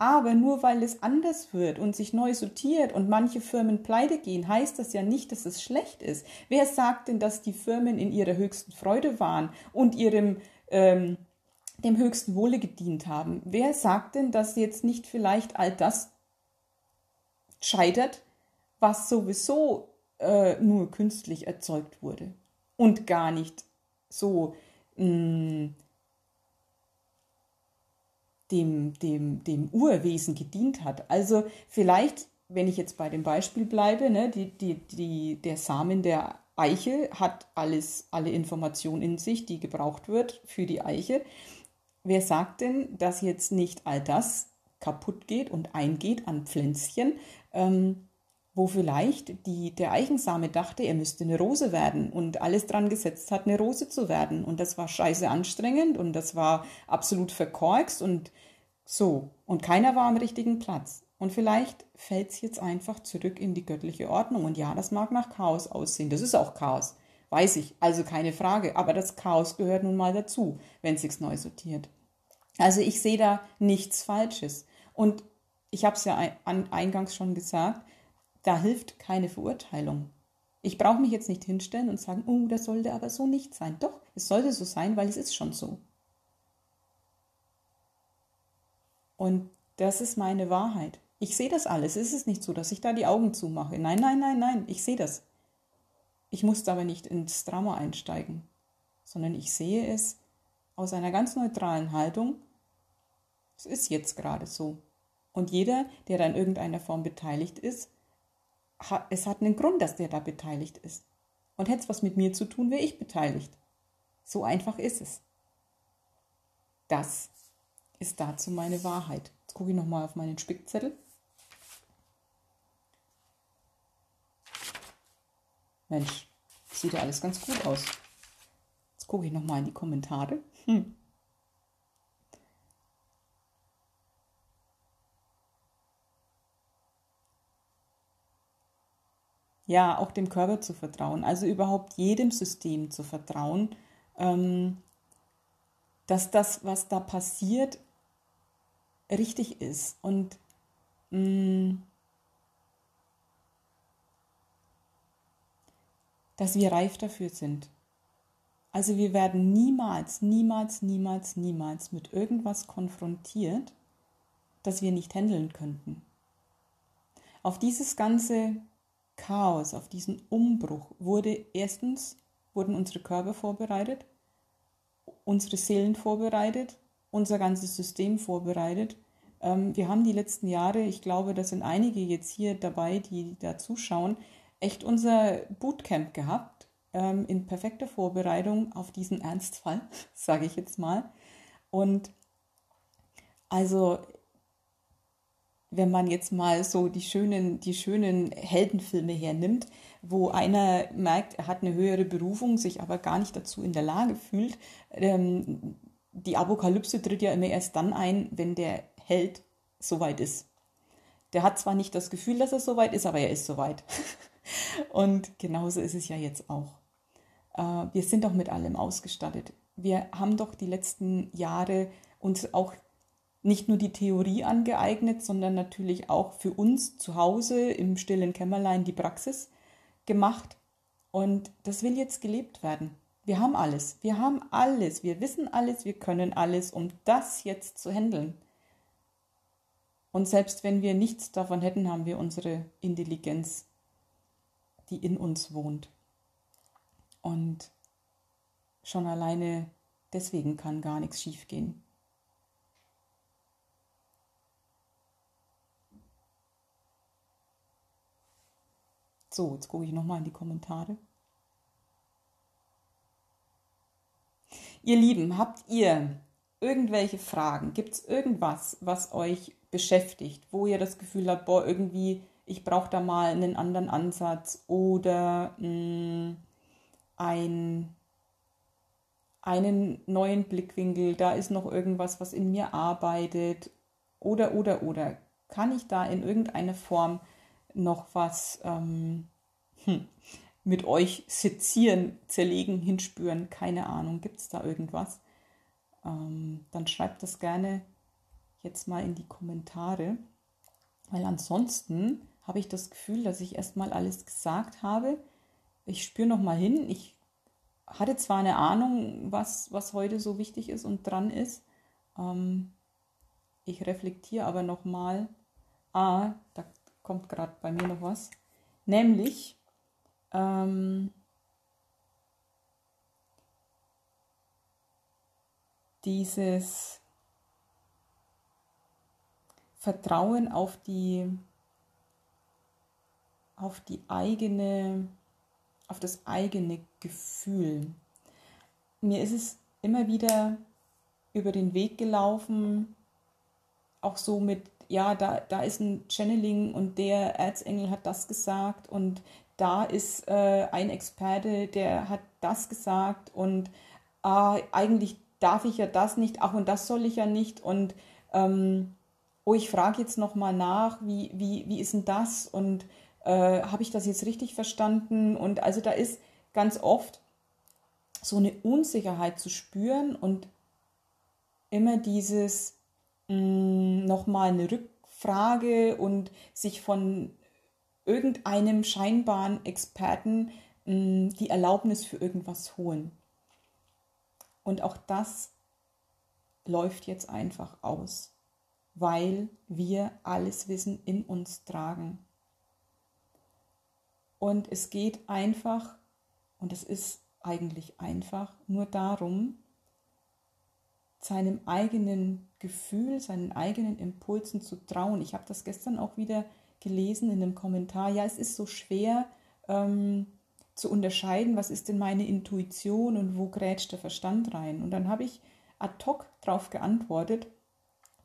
Aber nur weil es anders wird und sich neu sortiert und manche Firmen pleite gehen, heißt das ja nicht, dass es schlecht ist. Wer sagt denn, dass die Firmen in ihrer höchsten Freude waren und ihrem ähm, dem höchsten Wohle gedient haben. Wer sagt denn, dass jetzt nicht vielleicht all das scheitert, was sowieso äh, nur künstlich erzeugt wurde und gar nicht so mh, mm, dem, dem, dem Urwesen gedient hat. Also vielleicht, wenn ich jetzt bei dem Beispiel bleibe, ne, die, die, die, der Samen der Eiche hat alles, alle Informationen in sich, die gebraucht wird für die Eiche. Wer sagt denn, dass jetzt nicht all das kaputt geht und eingeht an Pflänzchen, ähm, wo vielleicht die, der Eichensame dachte, er müsste eine Rose werden und alles dran gesetzt hat, eine Rose zu werden. Und das war scheiße anstrengend und das war absolut verkorkst und so. Und keiner war am richtigen Platz. Und vielleicht fällt es jetzt einfach zurück in die göttliche Ordnung. Und ja, das mag nach Chaos aussehen. Das ist auch Chaos. Weiß ich. Also keine Frage. Aber das Chaos gehört nun mal dazu, wenn es sich neu sortiert. Also ich sehe da nichts Falsches. Und ich habe es ja eingangs schon gesagt, da hilft keine Verurteilung. Ich brauche mich jetzt nicht hinstellen und sagen, oh, das sollte aber so nicht sein. Doch, es sollte so sein, weil es ist schon so. Und das ist meine Wahrheit. Ich sehe das alles. Es ist nicht so, dass ich da die Augen zumache. Nein, nein, nein, nein, ich sehe das. Ich muss aber nicht ins Drama einsteigen, sondern ich sehe es aus einer ganz neutralen Haltung es ist jetzt gerade so. Und jeder, der da in irgendeiner Form beteiligt ist, es hat einen Grund, dass der da beteiligt ist. Und hätte es was mit mir zu tun, wäre ich beteiligt. So einfach ist es. Das ist dazu meine Wahrheit. Jetzt gucke ich nochmal auf meinen Spickzettel. Mensch, sieht ja alles ganz gut aus. Jetzt gucke ich nochmal in die Kommentare. Hm. Ja, auch dem Körper zu vertrauen, also überhaupt jedem System zu vertrauen, ähm, dass das, was da passiert, richtig ist und mh, mm, dass wir reif dafür sind. Also wir werden niemals, niemals, niemals, niemals mit irgendwas konfrontiert, das wir nicht handeln könnten. Auf dieses ganze Chaos, auf diesen Umbruch wurde erstens wurden unsere Körper vorbereitet, unsere Seelen vorbereitet, unser ganzes System vorbereitet. Ähm, wir haben die letzten Jahre, ich glaube, da sind einige jetzt hier dabei, die da zuschauen, echt unser Bootcamp gehabt, ähm, in perfekter Vorbereitung auf diesen Ernstfall, sage ich jetzt mal. Und also wenn man jetzt mal so die schönen, die schönen Heldenfilme hernimmt, wo einer merkt, er hat eine höhere Berufung, sich aber gar nicht dazu in der Lage fühlt. Ähm, die Apokalypse tritt ja immer erst dann ein, wenn der Held soweit ist. Der hat zwar nicht das Gefühl, dass er soweit ist, aber er ist soweit. Und genauso ist es ja jetzt auch. Äh, wir sind doch mit allem ausgestattet. Wir haben doch die letzten Jahre uns auch nicht nur die Theorie angeeignet, sondern natürlich auch für uns zu Hause im stillen Kämmerlein die Praxis gemacht. Und das will jetzt gelebt werden. Wir haben alles. Wir haben alles. Wir wissen alles. Wir können alles, um das jetzt zu handeln. Und selbst wenn wir nichts davon hätten, haben wir unsere Intelligenz, die in uns wohnt. Und schon alleine deswegen kann gar nichts schiefgehen. So, jetzt gucke ich nochmal in die Kommentare. Ihr Lieben, habt ihr irgendwelche Fragen? Gibt es irgendwas, was euch beschäftigt, wo ihr das Gefühl habt, boah, irgendwie, ich brauche da mal einen anderen Ansatz oder mh, hm, ein, einen neuen Blickwinkel, da ist noch irgendwas, was in mir arbeitet Oder, oder, oder. Kann ich da in irgendeiner Form noch was ähm, hm, mit euch sezieren, zerlegen, hinspüren? Keine Ahnung. Gibt es da irgendwas? Ähm, dann schreibt das gerne jetzt mal in die Kommentare. Weil ansonsten habe ich das Gefühl, dass ich erstmal alles gesagt habe. Ich spüre noch mal hin. Ich hatte zwar eine Ahnung, was, was heute so wichtig ist und dran ist. Ähm, ich reflektiere aber noch mal. Ah, da kommt gerade bei mir noch was. Nämlich, ähm, dieses Vertrauen auf die, auf die eigene, auf das eigene Gefühl. Mir ist es immer wieder über den Weg gelaufen, auch so mit, ja, da, da ist ein Channeling und der Erzengel hat das gesagt und da ist äh, ein Experte, der hat das gesagt und äh, eigentlich darf ich ja das nicht, ach und das soll ich ja nicht und ähm, oh, ich frage jetzt nochmal nach, wie, wie, wie ist denn das und äh, habe ich das jetzt richtig verstanden? Und also da ist ganz oft so eine Unsicherheit zu spüren und immer dieses nochmal eine Rückfrage und sich von irgendeinem scheinbaren Experten mh, die Erlaubnis für irgendwas holen. Und auch das läuft jetzt einfach aus weil wir alles Wissen in uns tragen. Und es geht einfach, und es ist eigentlich einfach, nur darum, seinem eigenen Gefühl, seinen eigenen Impulsen zu trauen. Ich habe das gestern auch wieder gelesen in einem Kommentar. Ja, es ist so schwer ähm, zu unterscheiden, was ist denn meine Intuition und wo grätscht der Verstand rein. Und dann habe ich ad hoc darauf geantwortet,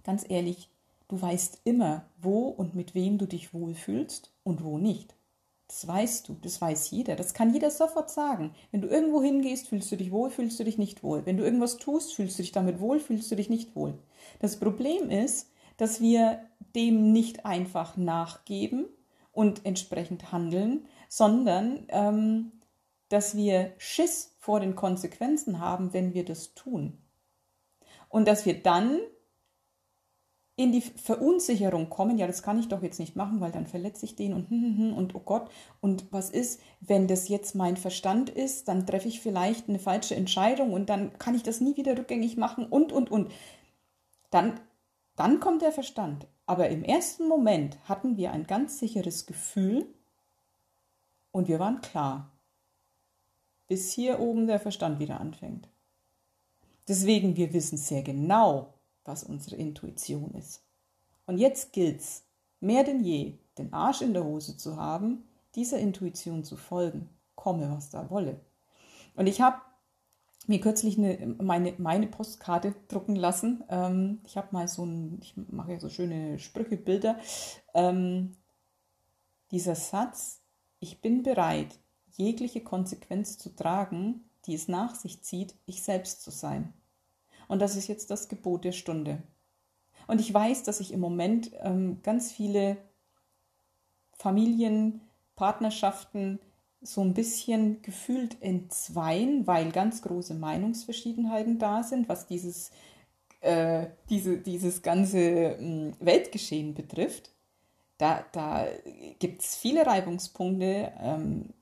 Ganz ehrlich, du weißt immer, wo und mit wem du dich wohlfühlst und wo nicht. Das weißt du, das weiß jeder, das kann jeder sofort sagen. Wenn du irgendwo hingehst, fühlst du dich wohl, fühlst du dich nicht wohl. Wenn du irgendwas tust, fühlst du dich damit wohl, fühlst du dich nicht wohl. Das Problem ist, dass wir dem nicht einfach nachgeben und entsprechend handeln, sondern ähm, dass wir Schiss vor den Konsequenzen haben, wenn wir das tun. Und dass wir dann in die Verunsicherung kommen, ja, das kann ich doch jetzt nicht machen, weil dann verletze ich den und hm, hm, hm, und oh Gott, und was ist, wenn das jetzt mein Verstand ist, dann treffe ich vielleicht eine falsche Entscheidung und dann kann ich das nie wieder rückgängig machen und und und. Dann, dann kommt der Verstand. Aber im ersten Moment hatten wir ein ganz sicheres Gefühl und wir waren klar, bis hier oben der Verstand wieder anfängt. Deswegen, wir wissen sehr genau, was unsere Intuition ist. Und jetzt gilt's, mehr denn je, den Arsch in der Hose zu haben, dieser Intuition zu folgen, komme was da wolle. Und ich habe mir kürzlich eine, meine, meine Postkarte drucken lassen. Ähm, ich habe mal so ein, ich mache ja so schöne Sprüchebilder. Ähm, dieser Satz, ich bin bereit, jegliche Konsequenz zu tragen, die es nach sich zieht, ich selbst zu sein. Und das ist jetzt das Gebot der Stunde. Und ich weiß, dass sich im Moment ähm, ganz viele Familien, Partnerschaften so ein bisschen gefühlt entzweien, weil ganz große Meinungsverschiedenheiten da sind, was dieses, äh, diese, dieses ganze äh, Weltgeschehen betrifft. Da, da gibt es viele Reibungspunkte. Ähm,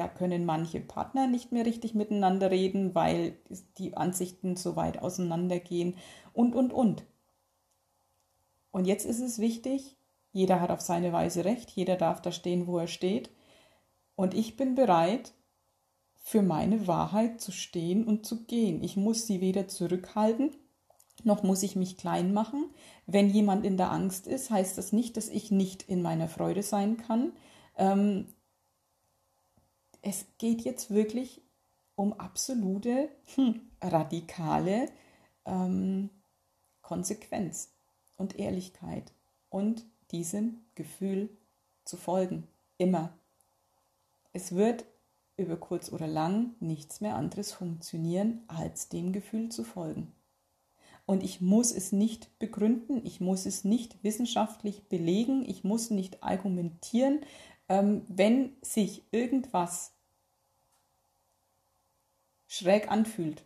da können manche Partner nicht mehr richtig miteinander reden, weil die Ansichten so weit auseinandergehen und, und, und. Und jetzt ist es wichtig, jeder hat auf seine Weise recht, jeder darf da stehen, wo er steht. Und ich bin bereit, für meine Wahrheit zu stehen und zu gehen. Ich muss sie weder zurückhalten, noch muss ich mich klein machen. Wenn jemand in der Angst ist, heißt das nicht, dass ich nicht in meiner Freude sein kann. Ähm, es geht jetzt wirklich um absolute, hm, radikale ähm, Konsequenz und Ehrlichkeit und diesem Gefühl zu folgen. Immer. Es wird über kurz oder lang nichts mehr anderes funktionieren, als dem Gefühl zu folgen. und ich muss es nicht begründen, ich muss es nicht wissenschaftlich belegen, ich muss nicht argumentieren, wenn sich irgendwas schräg anfühlt,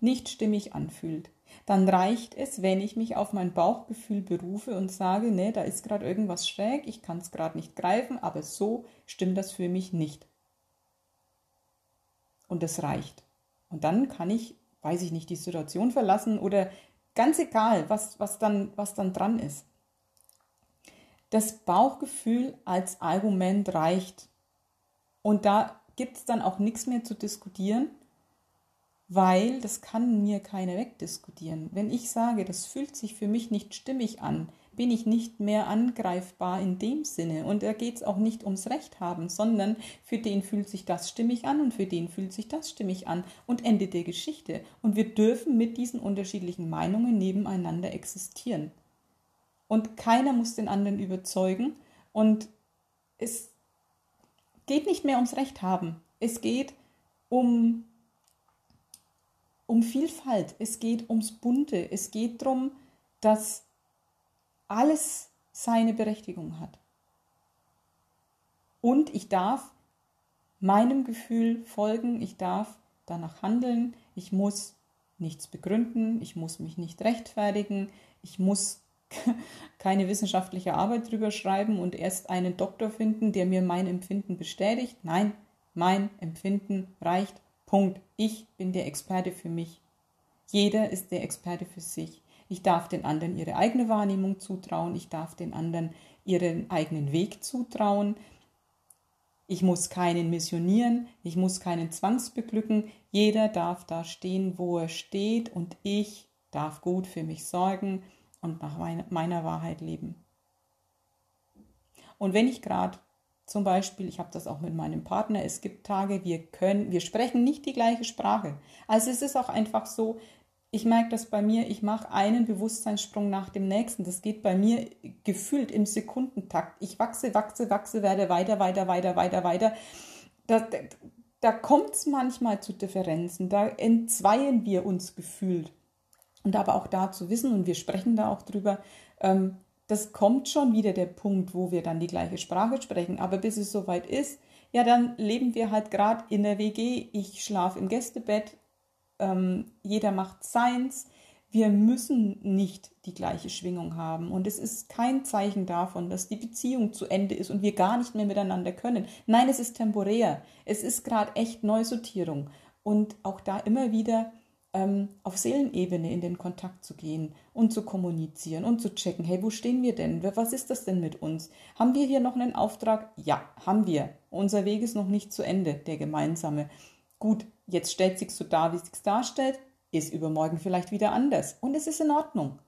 nicht stimmig anfühlt, dann reicht es, wenn ich mich auf mein Bauchgefühl berufe und sage, nee, da ist gerade irgendwas schräg, ich kann es gerade nicht greifen, aber so stimmt das für mich nicht. Und das reicht. Und dann kann ich, weiß ich nicht, die Situation verlassen oder ganz egal, was, was, dann, was dann dran ist. Das Bauchgefühl als Argument reicht. Und da gibt es dann auch nichts mehr zu diskutieren, weil das kann mir keiner wegdiskutieren. Wenn ich sage, das fühlt sich für mich nicht stimmig an, bin ich nicht mehr angreifbar in dem Sinne. Und da geht es auch nicht ums Recht haben, sondern für den fühlt sich das stimmig an und für den fühlt sich das stimmig an und Ende der Geschichte. Und wir dürfen mit diesen unterschiedlichen Meinungen nebeneinander existieren. Und keiner muss den anderen überzeugen. Und es geht nicht mehr ums Recht haben. Es geht um um Vielfalt, es geht ums Bunte, es geht darum, dass alles seine Berechtigung hat. Und ich darf meinem Gefühl folgen, ich darf danach handeln, ich muss nichts begründen, ich muss mich nicht rechtfertigen, ich muss keine wissenschaftliche Arbeit drüber schreiben und erst einen Doktor finden, der mir mein Empfinden bestätigt. Nein, mein Empfinden reicht Punkt. Ich bin der Experte für mich. Jeder ist der Experte für sich. Ich darf den anderen ihre eigene Wahrnehmung zutrauen. Ich darf den anderen ihren eigenen Weg zutrauen. Ich muss keinen missionieren. Ich muss keinen zwangsbeglücken. Jeder darf da stehen, wo er steht. Und ich darf gut für mich sorgen und nach meiner Wahrheit leben. Und wenn ich gerade zum Beispiel, ich habe das auch mit meinem Partner, es gibt Tage, wir können, wir sprechen nicht die gleiche Sprache. Also es ist auch einfach so, ich merke das bei mir, ich mache einen Bewusstseinssprung nach dem nächsten. Das geht bei mir gefühlt im Sekundentakt. Ich wachse, wachse, wachse, werde weiter, weiter, weiter, weiter, weiter. Da, da, da kommt es manchmal zu Differenzen, da entzweien wir uns gefühlt. Und aber auch da zu wissen, und wir sprechen da auch drüber, ähm, das kommt schon wieder der Punkt, wo wir dann die gleiche Sprache sprechen. Aber bis es soweit ist, ja, dann leben wir halt gerade in der WG. Ich schlafe im Gästebett, ähm, jeder macht seins. Wir müssen nicht die gleiche Schwingung haben. Und es ist kein Zeichen davon, dass die Beziehung zu Ende ist und wir gar nicht mehr miteinander können. Nein, es ist temporär. Es ist gerade echt Neusortierung. Und auch da immer wieder ähm, auf Seelenebene in den Kontakt zu gehen und zu kommunizieren und zu checken, hey, wo stehen wir denn? Was ist das denn mit uns? Haben wir hier noch einen Auftrag? Ja, haben wir. Unser Weg ist noch nicht zu Ende, der gemeinsame. Gut, jetzt stellt sich so dar, wie es sich darstellt, ist übermorgen vielleicht wieder anders. Und es ist in Ordnung.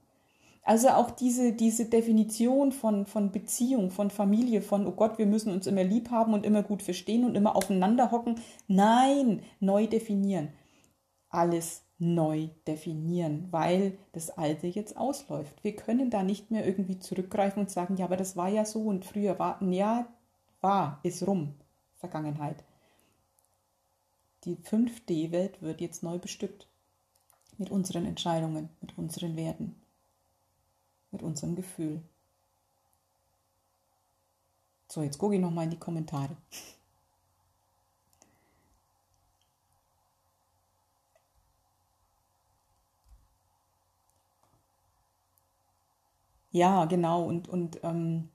Also auch diese, diese Definition von, von Beziehung, von Familie, von, oh Gott, wir müssen uns immer lieb haben und immer gut verstehen und immer aufeinander hocken. Nein, neu definieren. Alles neu definieren, weil das Alte jetzt ausläuft. Wir können da nicht mehr irgendwie zurückgreifen und sagen, ja, aber das war ja so und früher war, ja, war, ist rum, Vergangenheit. Die 5D-Welt wird jetzt neu bestückt mit unseren Entscheidungen, mit unseren Werten, mit unserem Gefühl. So, jetzt gucke ich nochmal in die Kommentare. Ja, genau. Und, und ähm,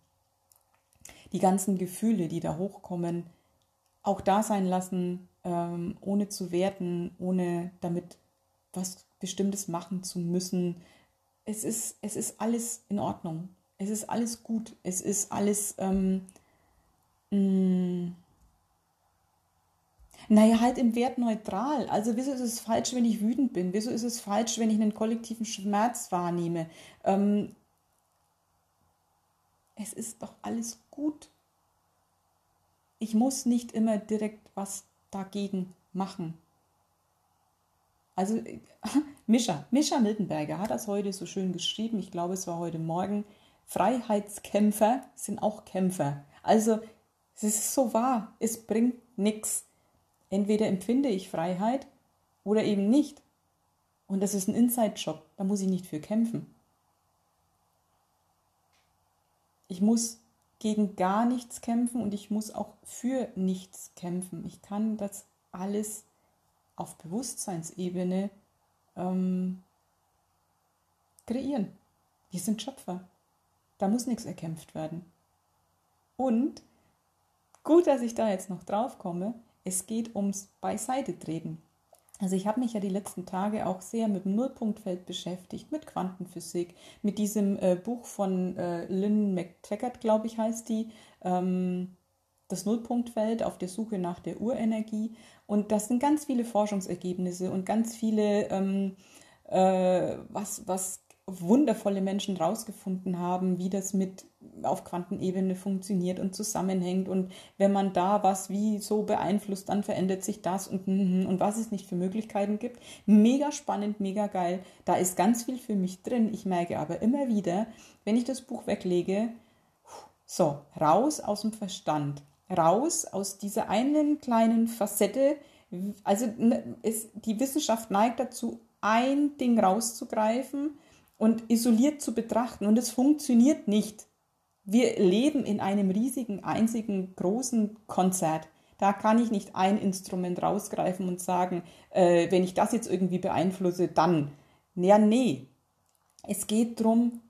die ganzen Gefühle, die da hochkommen, auch da sein lassen, ähm, ohne zu werten, ohne damit was Bestimmtes machen zu müssen. Es ist, es ist alles in Ordnung. Es ist alles gut. Es ist alles. Ähm, mm, naja, halt im Wert neutral. Also wieso ist es falsch, wenn ich wütend bin? Wieso ist es falsch, wenn ich einen kollektiven Schmerz wahrnehme? Ähm, es ist doch alles gut. Ich muss nicht immer direkt was dagegen machen. Also Mischa, Mischa Miltenberger hat das heute so schön geschrieben. Ich glaube, es war heute Morgen. Freiheitskämpfer sind auch Kämpfer. Also es ist so wahr. Es bringt nichts. Entweder empfinde ich Freiheit oder eben nicht. Und das ist ein Inside-Job, da muss ich nicht für kämpfen. Ich muss gegen gar nichts kämpfen und ich muss auch für nichts kämpfen. Ich kann das alles auf Bewusstseinsebene ähm, kreieren. Wir sind Schöpfer. Da muss nichts erkämpft werden. Und gut, dass ich da jetzt noch drauf komme, es geht ums Beiseite treten. Also ich habe mich ja die letzten Tage auch sehr mit dem Nullpunktfeld beschäftigt, mit Quantenphysik, mit diesem äh, Buch von äh, Lynn McTaggart, glaube ich, heißt die, ähm, das Nullpunktfeld auf der Suche nach der Urenergie. Und das sind ganz viele Forschungsergebnisse und ganz viele, ähm, äh, was, was wundervolle Menschen rausgefunden haben, wie das mit auf Quantenebene funktioniert und zusammenhängt und wenn man da was wie so beeinflusst, dann verändert sich das und, und, und was es nicht für Möglichkeiten gibt. Mega spannend, mega geil. Da ist ganz viel für mich drin. Ich merke aber immer wieder, wenn ich das Buch weglege, so, raus aus dem Verstand, raus aus dieser einen kleinen Facette. Also ne, die Wissenschaft neigt dazu, ein Ding rauszugreifen und isoliert zu betrachten. Und es funktioniert nicht. Wir leben in einem riesigen, einzigen, großen Konzert. Da kann ich nicht ein Instrument rausgreifen und sagen, äh, wenn ich das jetzt irgendwie beeinflusse, dann. Ja, nee. Es geht darum,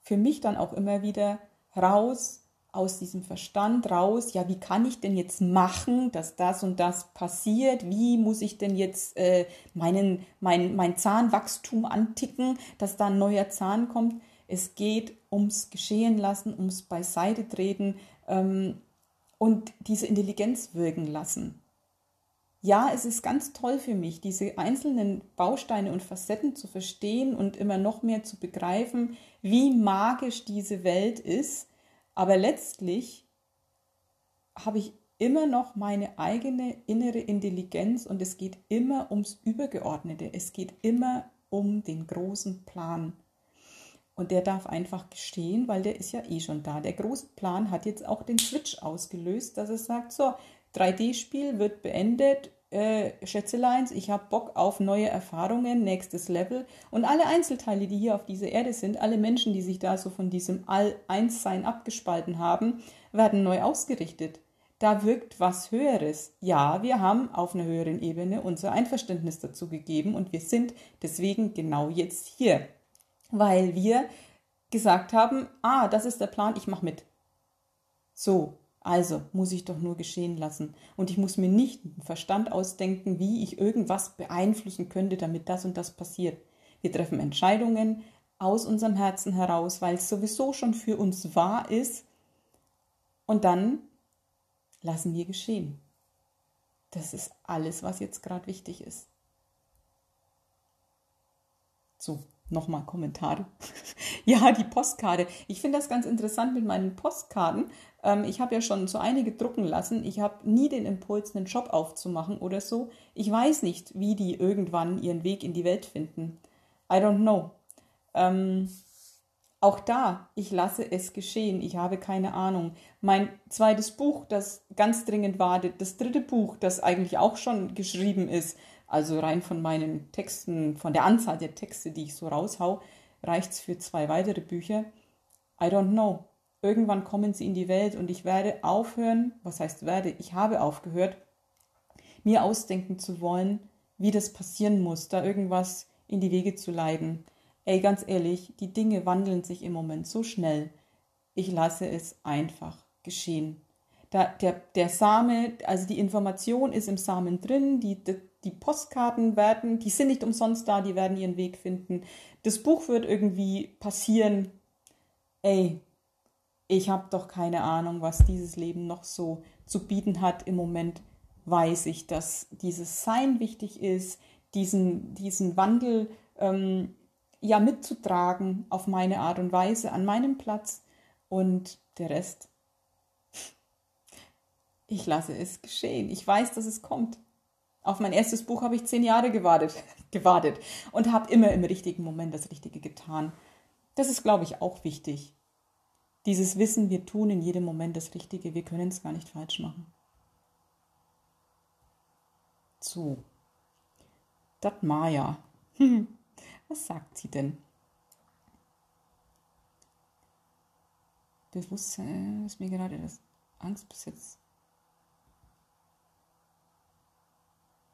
für mich dann auch immer wieder raus aus diesem Verstand raus, ja, wie kann ich denn jetzt machen, dass das und das passiert? Wie muss ich denn jetzt äh, meinen, mein, mein Zahnwachstum anticken, dass da ein neuer Zahn kommt? Es geht ums Geschehen lassen, ums Beiseite treten ähm, und diese Intelligenz wirken lassen. Ja, es ist ganz toll für mich, diese einzelnen Bausteine und Facetten zu verstehen und immer noch mehr zu begreifen, wie magisch diese Welt ist aber letztlich habe ich immer noch meine eigene innere Intelligenz und es geht immer ums Übergeordnete. Es geht immer um den großen Plan. Und der darf einfach gestehen, weil der ist ja eh schon da. Der große Plan hat jetzt auch den Switch ausgelöst, dass er sagt, so, 3D-Spiel wird beendet, äh, Schätzeleins, ich habe Bock auf neue Erfahrungen, nächstes Level. Und alle Einzelteile, die hier auf dieser Erde sind, alle Menschen, die sich da so von diesem All-Eins-Sein abgespalten haben, werden neu ausgerichtet. Da wirkt was Höheres. Ja, wir haben auf einer höheren Ebene unser Einverständnis dazu gegeben und wir sind deswegen genau jetzt hier, weil wir gesagt haben, ah, das ist der Plan, ich mache mit. So, also muss ich doch nur geschehen lassen. Und ich muss mir nicht einen Verstand ausdenken, wie ich irgendwas beeinflussen könnte, damit das und das passiert. Wir treffen Entscheidungen aus unserem Herzen heraus, weil es sowieso schon für uns wahr ist. Und dann lassen wir geschehen. Das ist alles, was jetzt gerade wichtig ist. So, nochmal Kommentare. ja, die Postkarte. Ich finde das ganz interessant mit meinen Postkarten. Ähm, ich habe ja schon so einige drucken lassen. Ich habe nie den Impuls, einen Job aufzumachen oder so. Ich weiß nicht, wie die irgendwann ihren Weg in die Welt finden. I don't know. Ähm, auch da, ich lasse es geschehen. Ich habe keine Ahnung. Mein zweites Buch, das ganz dringend wartet, das dritte Buch, das eigentlich auch schon geschrieben ist, also rein von meinen Texten, von der Anzahl der Texte, die ich so raushau, reicht es für zwei weitere Bücher. I don't know. Irgendwann kommen sie in die Welt und ich werde aufhören, was heißt werde, ich habe aufgehört, mir ausdenken zu wollen, wie das passieren muss, da irgendwas in die Wege zu leiten. Ey, ganz ehrlich, die Dinge wandeln sich im Moment so schnell. Ich lasse es einfach geschehen. Da, der, der Same, also die Information ist im Samen drin, die, die Postkarten werden, die sind nicht umsonst da, die werden ihren Weg finden. Das Buch wird irgendwie passieren. Ey, ich habe doch keine Ahnung, was dieses Leben noch so zu bieten hat. Im Moment weiß ich, dass dieses Sein wichtig ist, diesen, diesen Wandel ähm, ja mitzutragen auf meine Art und Weise an meinem Platz und der Rest. Ich lasse es geschehen. Ich weiß, dass es kommt. Auf mein erstes Buch habe ich zehn Jahre gewartet, gewartet und habe immer im richtigen Moment das Richtige getan. Das ist, glaube ich, auch wichtig. Dieses Wissen, wir tun in jedem Moment das Richtige, wir können es gar nicht falsch machen. So, das Maya. Was sagt sie denn? Bewusstsein ist mir gerade das Angst besetzt.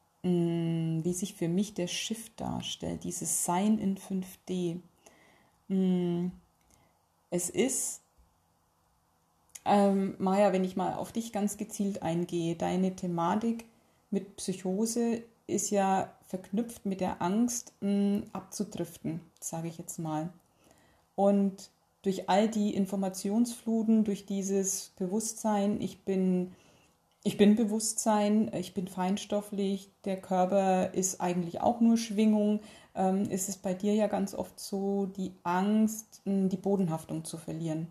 Mm, wie sich für mich der Shift darstellt, dieses Sein in 5D. Mm, es ist, ähm, Maja, wenn ich mal auf dich ganz gezielt eingehe, deine Thematik mit Psychose ist ja verknüpft mit der Angst, mh, abzudriften, sage ich jetzt mal. Und durch all die Informationsfluten, durch dieses Bewusstsein, ich bin, ich bin Bewusstsein, ich bin feinstofflich, der Körper ist eigentlich auch nur Schwingung, ähm, ist es bei dir ja ganz oft so, die Angst, die Bodenhaftung zu verlieren.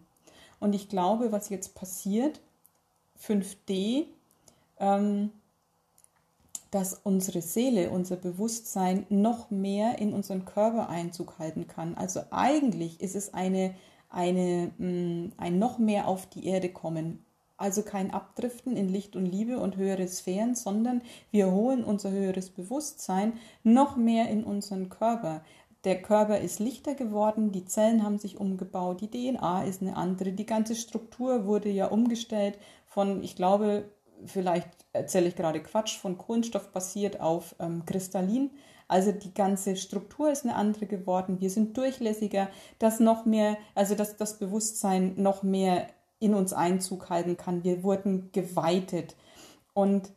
Und ich glaube, was jetzt passiert, 5D, ähm, dass unsere Seele, unser Bewusstsein noch mehr in unseren Körper Einzug halten kann. Also eigentlich ist es eine, eine, mm, ein noch mehr auf die Erde kommen. Also kein Abdriften in Licht und Liebe und höhere Sphären, sondern wir holen unser höheres Bewusstsein noch mehr in unseren Körper. Der Körper ist lichter geworden, die Zellen haben sich umgebaut, die DNA ist eine andere, die ganze Struktur wurde ja umgestellt von, ich glaube, vielleicht erzähle ich gerade Quatsch, von Kohlenstoff basiert auf ähm, Kristallin. Also die ganze Struktur ist eine andere geworden. Wir sind durchlässiger, dass noch mehr, also dass das Bewusstsein noch mehr in uns Einzug halten kann. Wir wurden geweitet. Und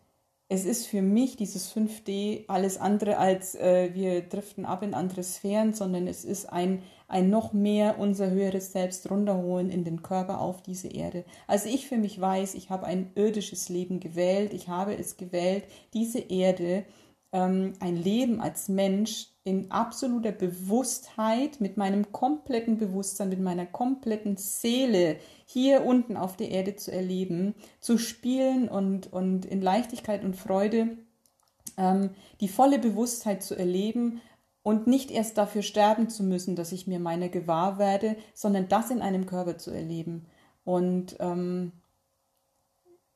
es ist für mich dieses 5D alles andere als äh, wir driften ab in andere Sphären, sondern es ist ein, ein noch mehr unser höheres Selbst runterholen in den Körper auf diese Erde. Also ich für mich weiß, ich habe ein irdisches Leben gewählt, ich habe es gewählt, diese Erde ähm, ein Leben als Mensch in absoluter Bewusstheit, mit meinem kompletten Bewusstsein, mit meiner kompletten Seele hier unten auf der Erde zu erleben, zu spielen und, und in Leichtigkeit und Freude ähm, die volle Bewusstheit zu erleben und nicht erst dafür sterben zu müssen, dass ich mir meiner gewahr werde, sondern das in einem Körper zu erleben. Und ähm,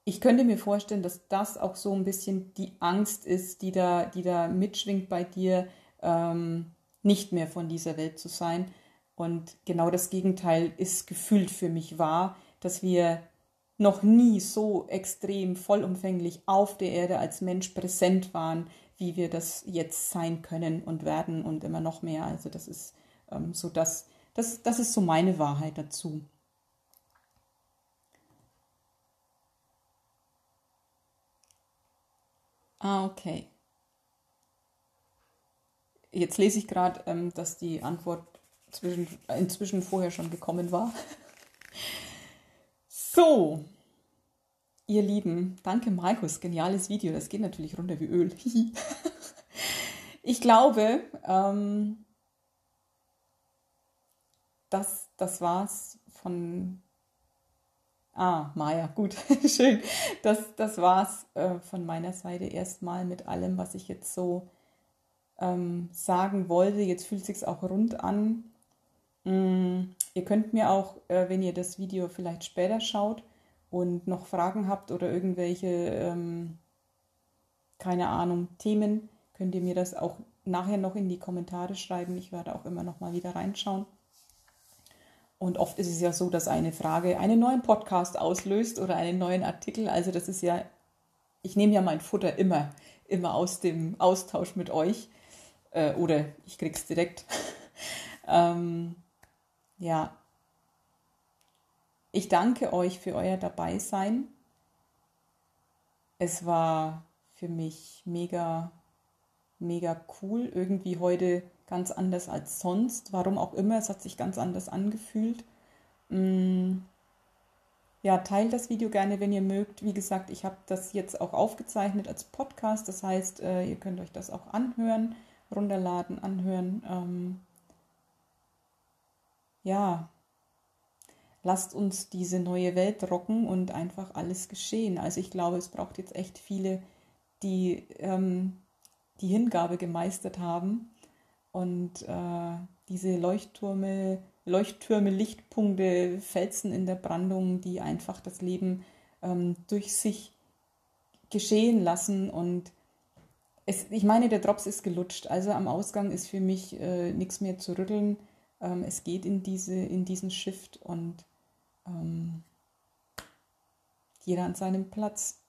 ich könnte mir vorstellen, dass das auch so ein bisschen die Angst ist, die da, die da mitschwingt bei dir, ähm, nicht mehr von dieser Welt zu sein. Und genau das Gegenteil ist gefühlt für mich wahr, dass wir noch nie so extrem vollumfänglich auf der Erde als Mensch präsent waren, wie wir das jetzt sein können und werden und immer noch mehr. Also das ist ähm, so das, das, das ist so meine Wahrheit dazu. Ah, okay. Jetzt lese ich gerade, ähm, dass die Antwort zwischen, inzwischen vorher schon gekommen war. So, ihr Lieben, danke Markus, geniales Video. Das geht natürlich runter wie Öl. ich glaube, ähm, das, das war's von Ah, Maja, gut, schön. Das, das war's äh, von meiner Seite erstmal mit allem, was ich jetzt so ähm, sagen wollte. Jetzt fühlt sich's auch rund an. Mm, ihr könnt mir auch, äh, wenn ihr das Video vielleicht später schaut und noch Fragen habt oder irgendwelche, ähm, keine Ahnung, Themen, könnt ihr mir das auch nachher noch in die Kommentare schreiben. Ich werde auch immer noch mal wieder reinschauen. Und oft ist es ja so, dass eine Frage einen neuen Podcast auslöst oder einen neuen Artikel. Also das ist ja, ich nehme ja mein Futter immer, immer aus dem Austausch mit euch. Äh, oder ich krieg's direkt. ähm, ja. Ich danke euch für euer Dabeisein. Es war für mich mega, mega cool, irgendwie heute ganz anders als sonst. Warum auch immer, es hat sich ganz anders angefühlt. Mm. Ja, teilt das Video gerne, wenn ihr mögt. Wie gesagt, ich habe das jetzt auch aufgezeichnet als Podcast. Das heißt, äh, ihr könnt euch das auch anhören, runterladen, anhören. Ähm ja, lasst uns diese neue Welt rocken und einfach alles geschehen. Also ich glaube, es braucht jetzt echt viele, die ähm, die Hingabe gemeistert haben und äh, diese Leuchttürme, Leuchttürme, Lichtpunkte, Felsen in der Brandung, die einfach das Leben ähm, durch sich geschehen lassen und es, ich meine, der Drops ist gelutscht. Also am Ausgang ist für mich äh, nichts mehr zu rütteln. Ähm, es geht in, diese, in diesen Shift und ähm, jeder an seinem Platz.